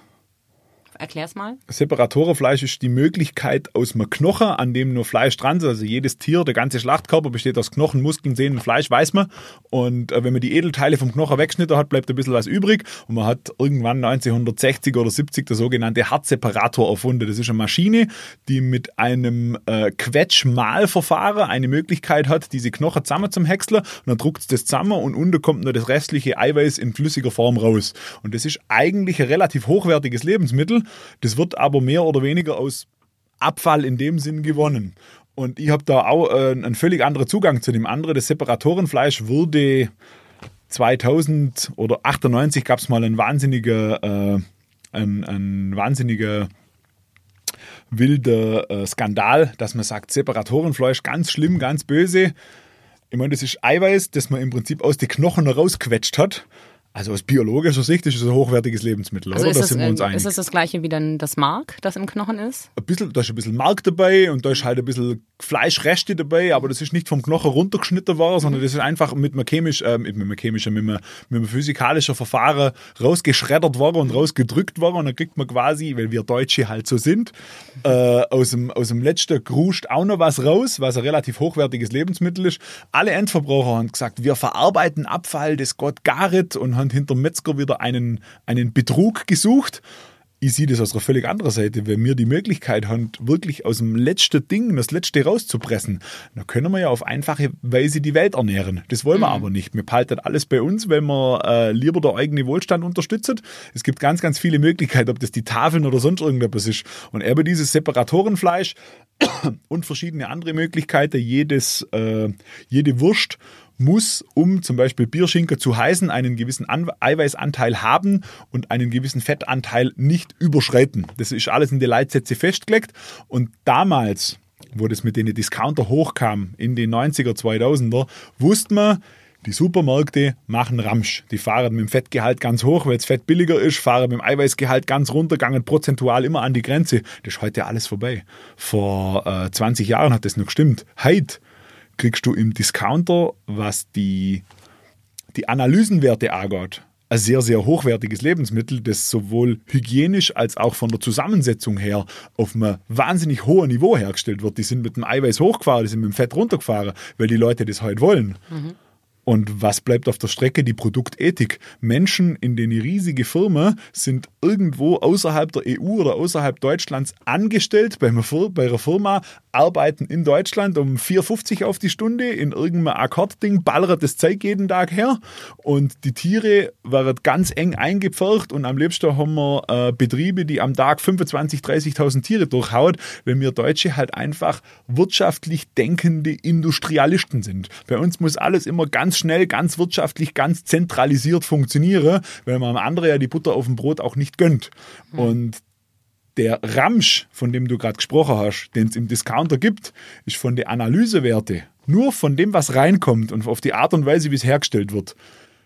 Erklär's mal. Separatorenfleisch ist die Möglichkeit aus einem Knochen, an dem nur Fleisch dran ist. Also jedes Tier, der ganze Schlachtkörper besteht aus Knochen, Muskeln, Sehnen und Fleisch, weiß man. Und äh, wenn man die Edelteile vom Knochen wegschnitten hat, bleibt ein bisschen was übrig. Und man hat irgendwann 1960 oder 70 der sogenannte Hartseparator erfunden. Das ist eine Maschine, die mit einem äh, Quetschmalverfahren eine Möglichkeit hat, diese Knochen zusammen zum Häckseln. Und dann druckt es das zusammen und unten kommt nur das restliche Eiweiß in flüssiger Form raus. Und das ist eigentlich ein relativ hochwertiges Lebensmittel. Das wird aber mehr oder weniger aus Abfall in dem Sinn gewonnen. Und ich habe da auch äh, einen völlig anderen Zugang zu dem anderen. Das Separatorenfleisch wurde 2000 oder 98 gab es mal einen wahnsinniger, äh, ein, ein wahnsinniger wilder äh, Skandal, dass man sagt, Separatorenfleisch ganz schlimm, ganz böse. Ich meine, das ist Eiweiß, das man im Prinzip aus den Knochen rausquetscht hat. Also aus biologischer Sicht ist es ein hochwertiges Lebensmittel, also oder? Ist das, sind wir uns einig. Ist es das gleiche wie dann das Mark, das im Knochen ist? Ein bisschen, da ist ein bisschen Mark dabei und da ist halt ein bisschen Fleischreste dabei, aber das ist nicht vom Knochen runtergeschnitten worden, sondern mhm. das ist einfach mit einem chemisch, äh, mit einem chemischen, mit einem, mit einem physikalischen Verfahren rausgeschreddert worden und rausgedrückt worden und dann kriegt man quasi, weil wir Deutsche halt so sind, äh, aus, dem, aus dem letzten Kruscht auch noch was raus, was ein relativ hochwertiges Lebensmittel ist. Alle Endverbraucher haben gesagt, wir verarbeiten Abfall, das Gott garet und haben hinter Metzger wieder einen, einen Betrug gesucht ich sehe das aus einer völlig anderen Seite. Wenn wir die Möglichkeit haben, wirklich aus dem letzten Ding das letzte rauszupressen, dann können wir ja auf einfache Weise die Welt ernähren. Das wollen wir mhm. aber nicht. Wir behalten alles bei uns, wenn wir äh, lieber der eigene Wohlstand unterstützen. Es gibt ganz, ganz viele Möglichkeiten, ob das die Tafeln oder sonst irgendetwas ist. Und eben dieses Separatorenfleisch und verschiedene andere Möglichkeiten, jedes, äh, jede Wurst muss, um zum Beispiel Bierschinken zu heißen, einen gewissen An Eiweißanteil haben und einen gewissen Fettanteil nicht überschreiten. Das ist alles in den Leitsätze festgelegt. Und damals, wo das mit den Discounter hochkam, in den 90er, 2000er, wusste man, die Supermärkte machen Ramsch. Die fahren mit dem Fettgehalt ganz hoch, weil das Fett billiger ist, fahren mit dem Eiweißgehalt ganz runter, gangen prozentual immer an die Grenze. Das ist heute alles vorbei. Vor äh, 20 Jahren hat das noch gestimmt. Heute kriegst du im Discounter, was die, die Analysenwerte angeht, ein sehr, sehr hochwertiges Lebensmittel, das sowohl hygienisch als auch von der Zusammensetzung her auf einem wahnsinnig hohen Niveau hergestellt wird. Die sind mit dem Eiweiß hochgefahren, die sind mit dem Fett runtergefahren, weil die Leute das halt wollen. Mhm. Und was bleibt auf der Strecke? Die Produktethik. Menschen in den riesige Firmen sind irgendwo außerhalb der EU oder außerhalb Deutschlands angestellt bei einer Firma, arbeiten in Deutschland um 4,50 auf die Stunde in irgendeinem Akkordding, ballert das Zeug jeden Tag her und die Tiere werden ganz eng eingepfercht und am liebsten haben wir äh, Betriebe, die am Tag 25.000, 30.000 Tiere durchhaut, weil wir Deutsche halt einfach wirtschaftlich denkende Industrialisten sind. Bei uns muss alles immer ganz schnell, ganz wirtschaftlich, ganz zentralisiert funktionieren, weil man am anderen ja die Butter auf dem Brot auch nicht gönnt. Mhm. Und der Ramsch, von dem du gerade gesprochen hast, den es im Discounter gibt, ist von den Analysewerte, nur von dem, was reinkommt und auf die Art und Weise, wie es hergestellt wird,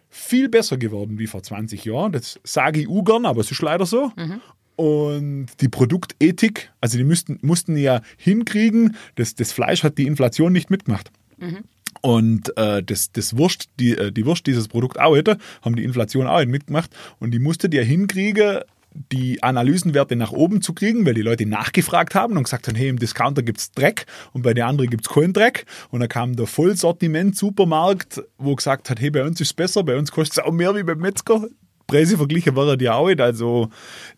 viel besser geworden wie vor 20 Jahren. Das sage ich ungern, aber es ist leider so. Mhm. Und die Produktethik, also die müssten, mussten ja hinkriegen, das, das Fleisch hat die Inflation nicht mitgemacht. Mhm. Und äh, das, das Wurst, die, äh, die Wurst dieses Produkt auch hätte, haben die Inflation auch mitgemacht. Und die musste dir hinkriegen, die Analysenwerte nach oben zu kriegen, weil die Leute nachgefragt haben und gesagt haben, hey, im Discounter gibt's Dreck und bei den anderen gibt's keinen Dreck. Und dann kam der Vollsortiment-Supermarkt, wo gesagt hat, hey, bei uns ist es besser, bei uns kostet es auch mehr wie beim Metzger. Preise verglichen war er ja auch nicht. Also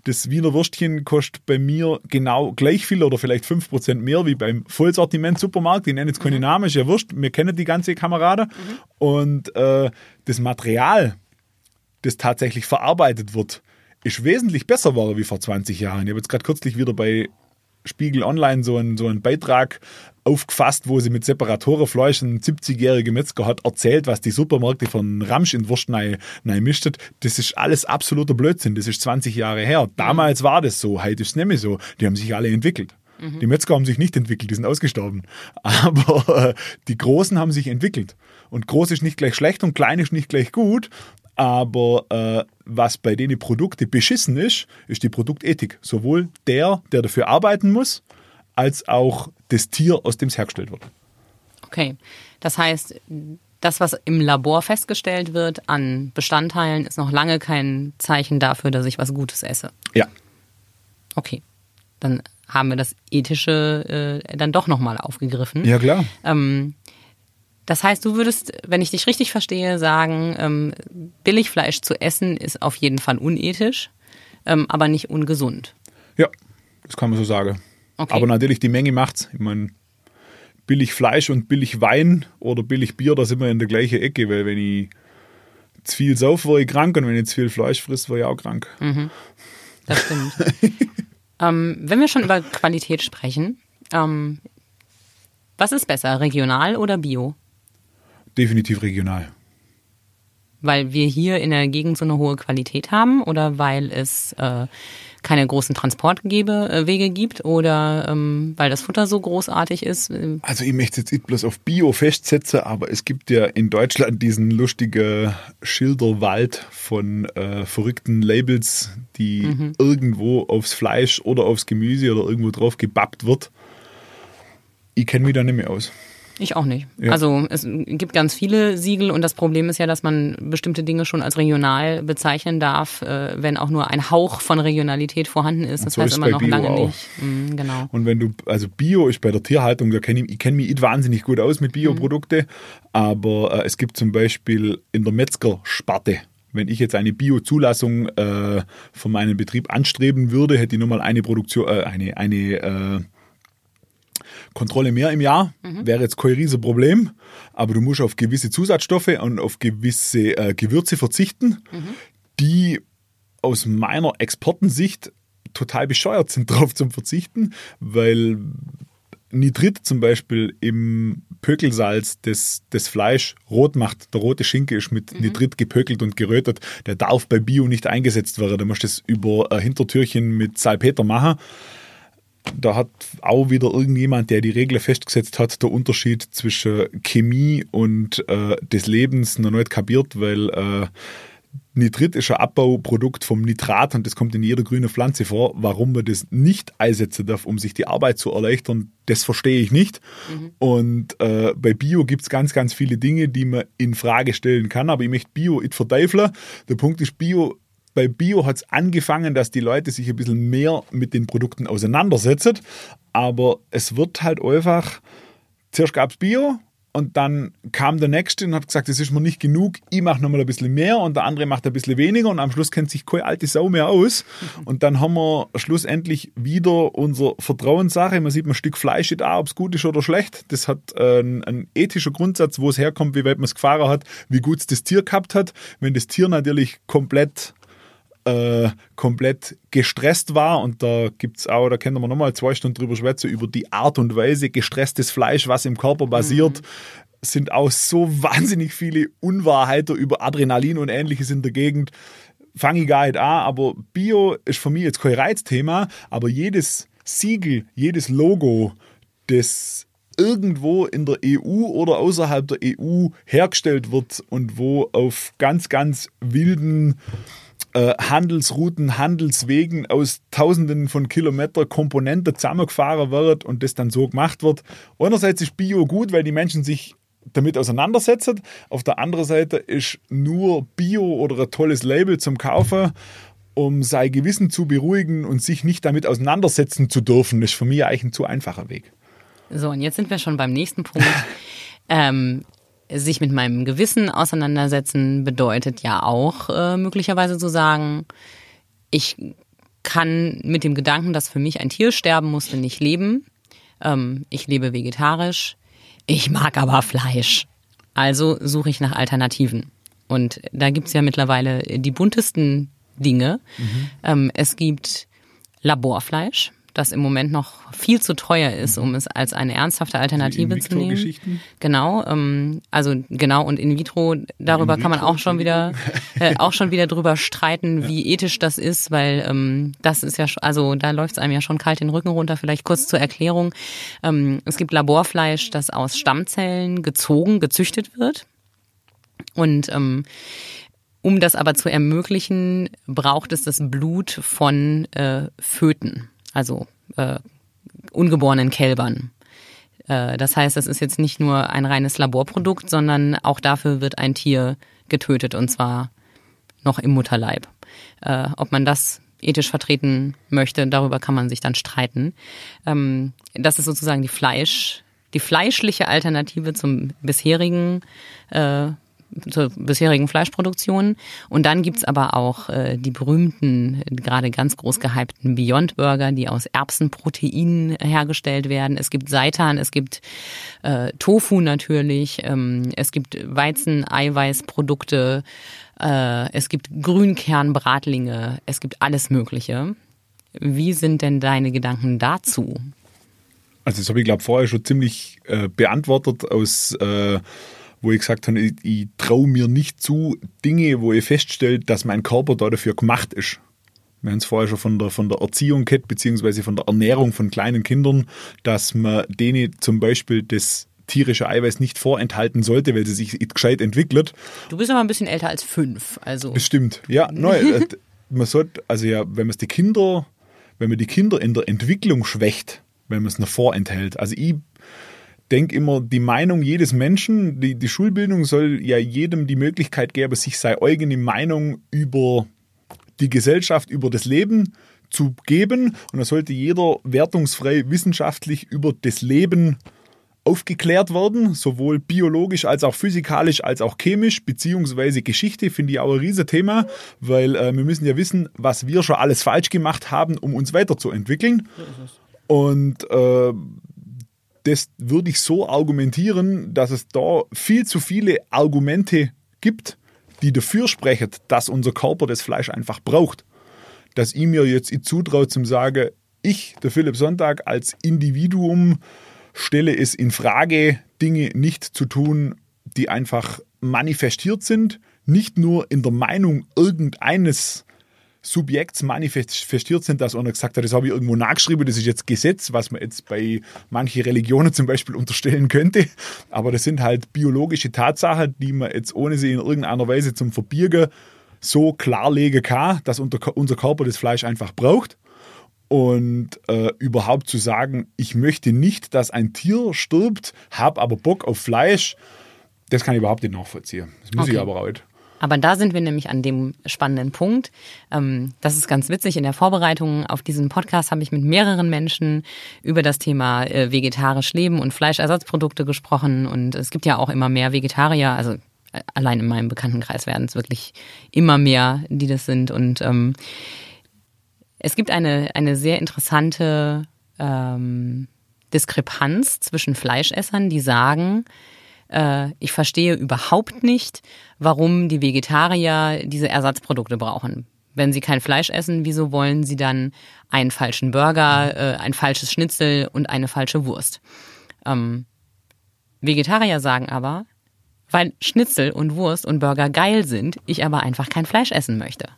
das Wiener Würstchen kostet bei mir genau gleich viel oder vielleicht 5% mehr wie beim Vollsortiment-Supermarkt. Ich nenne jetzt keine mhm. Namen, ist ja wurscht. Wir kennen die ganze Kameraden. Mhm. Und äh, das Material, das tatsächlich verarbeitet wird, ist wesentlich besser war wie vor 20 Jahren. Ich habe jetzt gerade kürzlich wieder bei Spiegel Online so einen, so einen Beitrag aufgefasst, wo sie mit Separatorenfleisch ein 70-jähriger Metzger hat erzählt, was die Supermärkte von Ramsch in Wurst rein, mischt. Das ist alles absoluter Blödsinn. Das ist 20 Jahre her. Damals war das so, heute ist es nicht mehr so. Die haben sich alle entwickelt. Mhm. Die Metzger haben sich nicht entwickelt, die sind ausgestorben. Aber äh, die Großen haben sich entwickelt. Und groß ist nicht gleich schlecht und klein ist nicht gleich gut. Aber äh, was bei denen Produkte beschissen ist, ist die Produktethik. Sowohl der, der dafür arbeiten muss, als auch das Tier, aus dem es hergestellt wird. Okay, das heißt, das, was im Labor festgestellt wird an Bestandteilen, ist noch lange kein Zeichen dafür, dass ich was Gutes esse. Ja. Okay, dann haben wir das Ethische äh, dann doch nochmal aufgegriffen. Ja, klar. Ähm, das heißt, du würdest, wenn ich dich richtig verstehe, sagen, ähm, Billigfleisch zu essen ist auf jeden Fall unethisch, ähm, aber nicht ungesund. Ja, das kann man so sagen. Okay. Aber natürlich die Menge macht's. Ich meine, billig Fleisch und billig Wein oder billig Bier, da sind wir in der gleichen Ecke, weil wenn ich zu viel sauf, war ich krank und wenn ich zu viel Fleisch frisst, war ich auch krank. Mhm. Das stimmt. ähm, wenn wir schon über Qualität sprechen, ähm, was ist besser, regional oder bio? Definitiv regional. Weil wir hier in der Gegend so eine hohe Qualität haben oder weil es äh, keine großen Transportwege äh, gibt oder ähm, weil das Futter so großartig ist? Also ich möchte jetzt nicht bloß auf Bio festsetzen, aber es gibt ja in Deutschland diesen lustigen Schilderwald von äh, verrückten Labels, die mhm. irgendwo aufs Fleisch oder aufs Gemüse oder irgendwo drauf gebappt wird. Ich kenne mich da nicht mehr aus. Ich auch nicht. Ja. Also es gibt ganz viele Siegel und das Problem ist ja, dass man bestimmte Dinge schon als regional bezeichnen darf, äh, wenn auch nur ein Hauch von Regionalität vorhanden ist. Das so heißt ist immer noch Bio lange auch. nicht. Mhm, genau. Und wenn du, also Bio ist bei der Tierhaltung, da kenn ich, ich kenne mich wahnsinnig gut aus mit Bioprodukten, mhm. aber äh, es gibt zum Beispiel in der Metzgersparte wenn ich jetzt eine Bio-Zulassung äh, von meinem Betrieb anstreben würde, hätte ich nochmal eine Produktion, äh, eine, eine äh, Kontrolle mehr im Jahr, mhm. wäre jetzt kein Riesenproblem, aber du musst auf gewisse Zusatzstoffe und auf gewisse äh, Gewürze verzichten, mhm. die aus meiner Exportensicht total bescheuert sind, darauf zu verzichten, weil Nitrit zum Beispiel im Pökelsalz das, das Fleisch rot macht. Der rote Schinke ist mit mhm. Nitrit gepökelt und gerötet. Der darf bei Bio nicht eingesetzt werden. Da musst du das über ein Hintertürchen mit Salpeter machen da hat auch wieder irgendjemand, der die Regel festgesetzt hat, der Unterschied zwischen Chemie und äh, des Lebens noch nicht kapiert, weil äh, Nitrit ist ein Abbauprodukt vom Nitrat und das kommt in jeder grünen Pflanze vor. Warum man das nicht einsetzen darf, um sich die Arbeit zu erleichtern, das verstehe ich nicht. Mhm. Und äh, bei Bio gibt es ganz, ganz viele Dinge, die man in Frage stellen kann, aber ich möchte Bio nicht verteufeln. Der Punkt ist, Bio bei Bio hat es angefangen, dass die Leute sich ein bisschen mehr mit den Produkten auseinandersetzen. Aber es wird halt einfach, zuerst gab es Bio und dann kam der Nächste und hat gesagt, das ist mir nicht genug, ich mache nochmal ein bisschen mehr und der andere macht ein bisschen weniger und am Schluss kennt sich keine alte Sau mehr aus. Und dann haben wir schlussendlich wieder unsere Vertrauenssache. Man sieht ein Stück Fleisch da, ob es gut ist oder schlecht. Das hat äh, einen ethischer Grundsatz, wo es herkommt, wie weit man es gefahren hat, wie gut es das Tier gehabt hat. Wenn das Tier natürlich komplett äh, komplett gestresst war. Und da gibt es auch, da können wir nochmal zwei Stunden drüber schwätzen, über die Art und Weise gestresstes Fleisch, was im Körper basiert. Mhm. Sind auch so wahnsinnig viele Unwahrheiten über Adrenalin und ähnliches in der Gegend. Fange ich gar nicht an, aber Bio ist für mich jetzt kein Reizthema, aber jedes Siegel, jedes Logo, das irgendwo in der EU oder außerhalb der EU hergestellt wird und wo auf ganz, ganz wilden äh, Handelsrouten, Handelswegen aus Tausenden von Kilometern Komponenten zusammengefahren wird und das dann so gemacht wird. Einerseits ist Bio gut, weil die Menschen sich damit auseinandersetzen. Auf der anderen Seite ist nur Bio oder ein tolles Label zum Kaufen, um sein Gewissen zu beruhigen und sich nicht damit auseinandersetzen zu dürfen, ist für mich eigentlich ein zu einfacher Weg. So, und jetzt sind wir schon beim nächsten Punkt. ähm, sich mit meinem Gewissen auseinandersetzen bedeutet ja auch äh, möglicherweise zu sagen, ich kann mit dem Gedanken, dass für mich ein Tier sterben musste, nicht leben. Ähm, ich lebe vegetarisch. Ich mag aber Fleisch. Also suche ich nach Alternativen. Und da gibt's ja mittlerweile die buntesten Dinge. Mhm. Ähm, es gibt Laborfleisch das im Moment noch viel zu teuer ist, um es als eine ernsthafte Alternative zu nehmen. Genau, ähm, also genau und in vitro darüber in kann man auch schon wieder äh, auch schon wieder drüber streiten, ja. wie ethisch das ist, weil ähm, das ist ja also da läuft es einem ja schon kalt den Rücken runter. Vielleicht kurz zur Erklärung: ähm, Es gibt Laborfleisch, das aus Stammzellen gezogen, gezüchtet wird und ähm, um das aber zu ermöglichen, braucht es das Blut von äh, Föten also äh, ungeborenen Kälbern. Äh, das heißt, das ist jetzt nicht nur ein reines Laborprodukt, sondern auch dafür wird ein Tier getötet und zwar noch im Mutterleib. Äh, ob man das ethisch vertreten möchte, darüber kann man sich dann streiten. Ähm, das ist sozusagen die Fleisch, die fleischliche Alternative zum bisherigen äh, zur bisherigen Fleischproduktion. Und dann gibt's aber auch äh, die berühmten, gerade ganz groß gehypten Beyond Burger, die aus Erbsenproteinen hergestellt werden. Es gibt Seitan, es gibt äh, Tofu natürlich, ähm, es gibt Weizen-Eiweißprodukte, äh, es gibt Grünkernbratlinge, es gibt alles Mögliche. Wie sind denn deine Gedanken dazu? Also das habe ich glaube vorher schon ziemlich äh, beantwortet aus äh, wo ich gesagt habe, ich, ich traue mir nicht zu, Dinge, wo ich feststelle, dass mein Körper da dafür gemacht ist. Wir haben es vorher schon von der, von der Erziehung gehabt, beziehungsweise von der Ernährung von kleinen Kindern, dass man denen zum Beispiel das tierische Eiweiß nicht vorenthalten sollte, weil sie sich gescheit entwickelt. Du bist aber ein bisschen älter als fünf, also. Bestimmt, ja. Neu, äh, man sollte, also ja, wenn man die Kinder, wenn man die Kinder in der Entwicklung schwächt, wenn man es noch vorenthält. Also ich denke immer, die Meinung jedes Menschen, die, die Schulbildung soll ja jedem die Möglichkeit geben, sich seine eigene Meinung über die Gesellschaft, über das Leben zu geben. Und da sollte jeder wertungsfrei wissenschaftlich über das Leben aufgeklärt werden, sowohl biologisch als auch physikalisch als auch chemisch, beziehungsweise Geschichte finde ich auch ein Riesenthema, weil äh, wir müssen ja wissen, was wir schon alles falsch gemacht haben, um uns weiterzuentwickeln. Und äh, das würde ich so argumentieren, dass es da viel zu viele Argumente gibt, die dafür sprechen, dass unser Körper das Fleisch einfach braucht. Dass ich mir jetzt zutraue zum sagen, ich, der Philipp Sonntag, als Individuum stelle es in Frage, Dinge nicht zu tun, die einfach manifestiert sind, nicht nur in der Meinung irgendeines Subjekts manifestiert sind, dass einer gesagt hat, das habe ich irgendwo nachgeschrieben, das ist jetzt Gesetz, was man jetzt bei manchen Religionen zum Beispiel unterstellen könnte. Aber das sind halt biologische Tatsachen, die man jetzt ohne sie in irgendeiner Weise zum Verbirgen so klarlegen kann, dass unser Körper das Fleisch einfach braucht. Und äh, überhaupt zu sagen, ich möchte nicht, dass ein Tier stirbt, habe aber Bock auf Fleisch, das kann ich überhaupt nicht nachvollziehen. Das muss okay. ich aber auch nicht. Aber da sind wir nämlich an dem spannenden Punkt. Ähm, das ist ganz witzig. In der Vorbereitung auf diesen Podcast habe ich mit mehreren Menschen über das Thema äh, vegetarisch Leben und Fleischersatzprodukte gesprochen. Und es gibt ja auch immer mehr Vegetarier. Also äh, allein in meinem Bekanntenkreis werden es wirklich immer mehr, die das sind. Und ähm, es gibt eine, eine sehr interessante ähm, Diskrepanz zwischen Fleischessern, die sagen, äh, ich verstehe überhaupt nicht, warum die Vegetarier diese Ersatzprodukte brauchen. Wenn sie kein Fleisch essen, wieso wollen sie dann einen falschen Burger, äh, ein falsches Schnitzel und eine falsche Wurst? Ähm, Vegetarier sagen aber, weil Schnitzel und Wurst und Burger geil sind, ich aber einfach kein Fleisch essen möchte.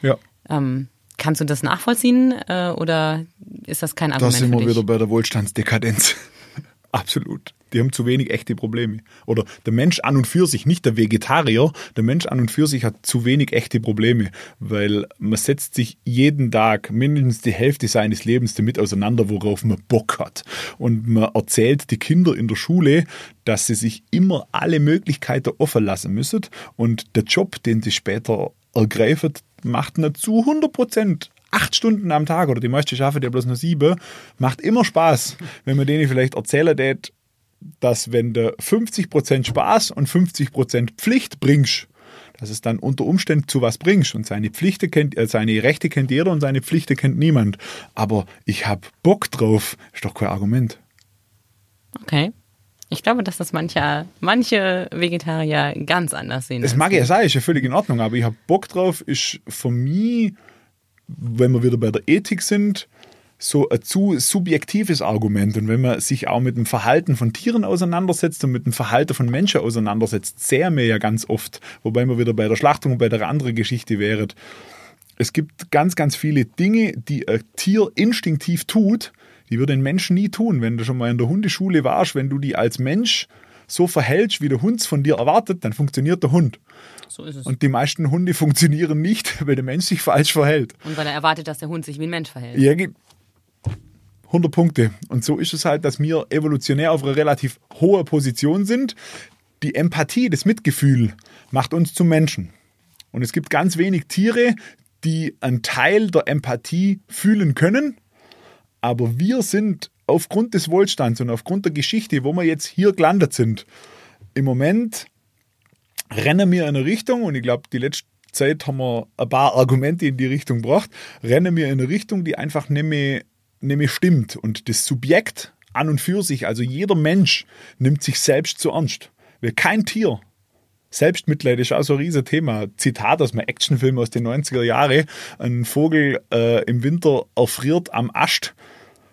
Ja. Ähm, kannst du das nachvollziehen äh, oder ist das kein Argument? Da sind wir wieder bei der Wohlstandsdekadenz. Absolut. Die haben zu wenig echte Probleme. Oder der Mensch an und für sich, nicht der Vegetarier, der Mensch an und für sich hat zu wenig echte Probleme, weil man setzt sich jeden Tag mindestens die Hälfte seines Lebens damit auseinander, worauf man Bock hat. Und man erzählt die Kinder in der Schule, dass sie sich immer alle Möglichkeiten offen lassen müssen und der Job, den sie später ergreifen, macht nicht zu 100 Prozent acht Stunden am Tag oder die meisten schaffen ja bloß nur sieben, macht immer Spaß, wenn man denen vielleicht erzählen tät, dass wenn du 50% Spaß und 50% Pflicht bringst, dass es dann unter Umständen zu was bringst. Und seine Pflichten kennt, äh, seine Rechte kennt jeder und seine Pflichten kennt niemand. Aber ich habe Bock drauf, ist doch kein Argument. Okay. Ich glaube, dass das manche, manche Vegetarier ganz anders sehen. Das mag ja sein, ist ja völlig in Ordnung, aber ich habe Bock drauf, ist für mich, wenn wir wieder bei der Ethik sind, so ein zu subjektives Argument. Und wenn man sich auch mit dem Verhalten von Tieren auseinandersetzt und mit dem Verhalten von Menschen auseinandersetzt, sehr mehr ja ganz oft, wobei man wieder bei der Schlachtung und bei der anderen Geschichte wäre. Es gibt ganz, ganz viele Dinge, die ein Tier instinktiv tut, die würde ein Mensch nie tun. Wenn du schon mal in der Hundeschule warst, wenn du die als Mensch so verhältst, wie der Hund es von dir erwartet, dann funktioniert der Hund. So ist es. Und die meisten Hunde funktionieren nicht, weil der Mensch sich falsch verhält. Und weil er erwartet, dass der Hund sich wie ein Mensch verhält. Ja, 100 Punkte. Und so ist es halt, dass wir evolutionär auf einer relativ hohen Position sind. Die Empathie, das Mitgefühl macht uns zum Menschen. Und es gibt ganz wenig Tiere, die einen Teil der Empathie fühlen können. Aber wir sind aufgrund des Wohlstands und aufgrund der Geschichte, wo wir jetzt hier gelandet sind, im Moment rennen wir in eine Richtung, und ich glaube, die letzte Zeit haben wir ein paar Argumente in die Richtung gebracht, rennen wir in eine Richtung, die einfach nicht mehr nämlich stimmt. Und das Subjekt an und für sich, also jeder Mensch, nimmt sich selbst zu ernst. Weil kein Tier. Selbstmitleid ist auch so ein riesiges Thema. Zitat aus einem Actionfilm aus den 90er Jahren. Ein Vogel äh, im Winter erfriert am Ast,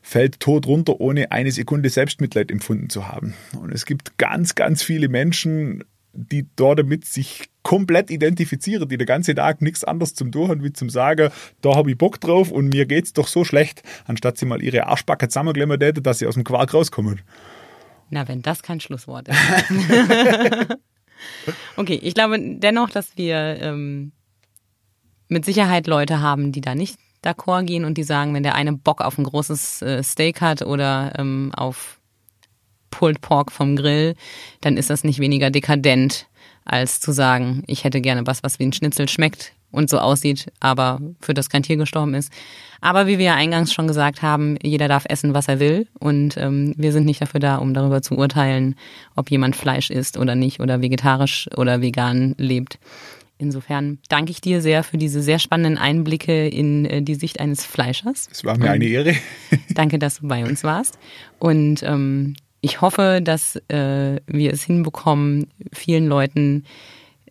fällt tot runter, ohne eine Sekunde Selbstmitleid empfunden zu haben. Und es gibt ganz, ganz viele Menschen, die dort damit sich komplett identifizieren, die den ganzen Tag nichts anderes zum tun haben, wie zum sagen, da habe ich Bock drauf und mir geht's doch so schlecht, anstatt sie mal ihre Arschbacke zusammenklemmen hätten, dass sie aus dem Quark rauskommen. Na, wenn das kein Schlusswort ist. okay, ich glaube dennoch, dass wir ähm, mit Sicherheit Leute haben, die da nicht d'accord gehen und die sagen, wenn der eine Bock auf ein großes äh, Steak hat oder ähm, auf Pulled Pork vom Grill, dann ist das nicht weniger dekadent, als zu sagen, ich hätte gerne was, was wie ein Schnitzel schmeckt und so aussieht, aber für das kein Tier gestorben ist. Aber wie wir ja eingangs schon gesagt haben, jeder darf essen, was er will. Und ähm, wir sind nicht dafür da, um darüber zu urteilen, ob jemand Fleisch isst oder nicht oder vegetarisch oder vegan lebt. Insofern danke ich dir sehr für diese sehr spannenden Einblicke in äh, die Sicht eines Fleischers. Es war mir eine Ehre. danke, dass du bei uns warst. Und ähm, ich hoffe, dass äh, wir es hinbekommen, vielen Leuten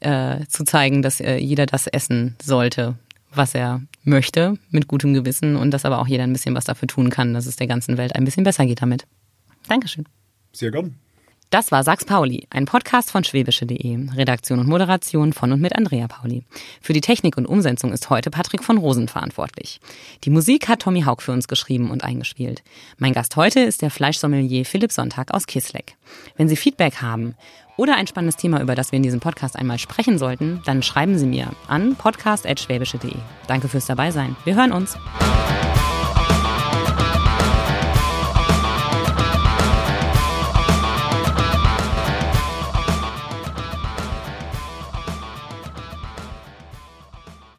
äh, zu zeigen, dass äh, jeder das essen sollte, was er möchte, mit gutem Gewissen und dass aber auch jeder ein bisschen was dafür tun kann, dass es der ganzen Welt ein bisschen besser geht damit. Dankeschön. Sehr gern. Das war Sachs Pauli, ein Podcast von schwäbische.de. Redaktion und Moderation von und mit Andrea Pauli. Für die Technik und Umsetzung ist heute Patrick von Rosen verantwortlich. Die Musik hat Tommy Haug für uns geschrieben und eingespielt. Mein Gast heute ist der Fleischsommelier Philipp Sonntag aus Kisleck. Wenn Sie Feedback haben oder ein spannendes Thema, über das wir in diesem Podcast einmal sprechen sollten, dann schreiben Sie mir an podcast.schwäbische.de. Danke fürs Dabeisein. Wir hören uns.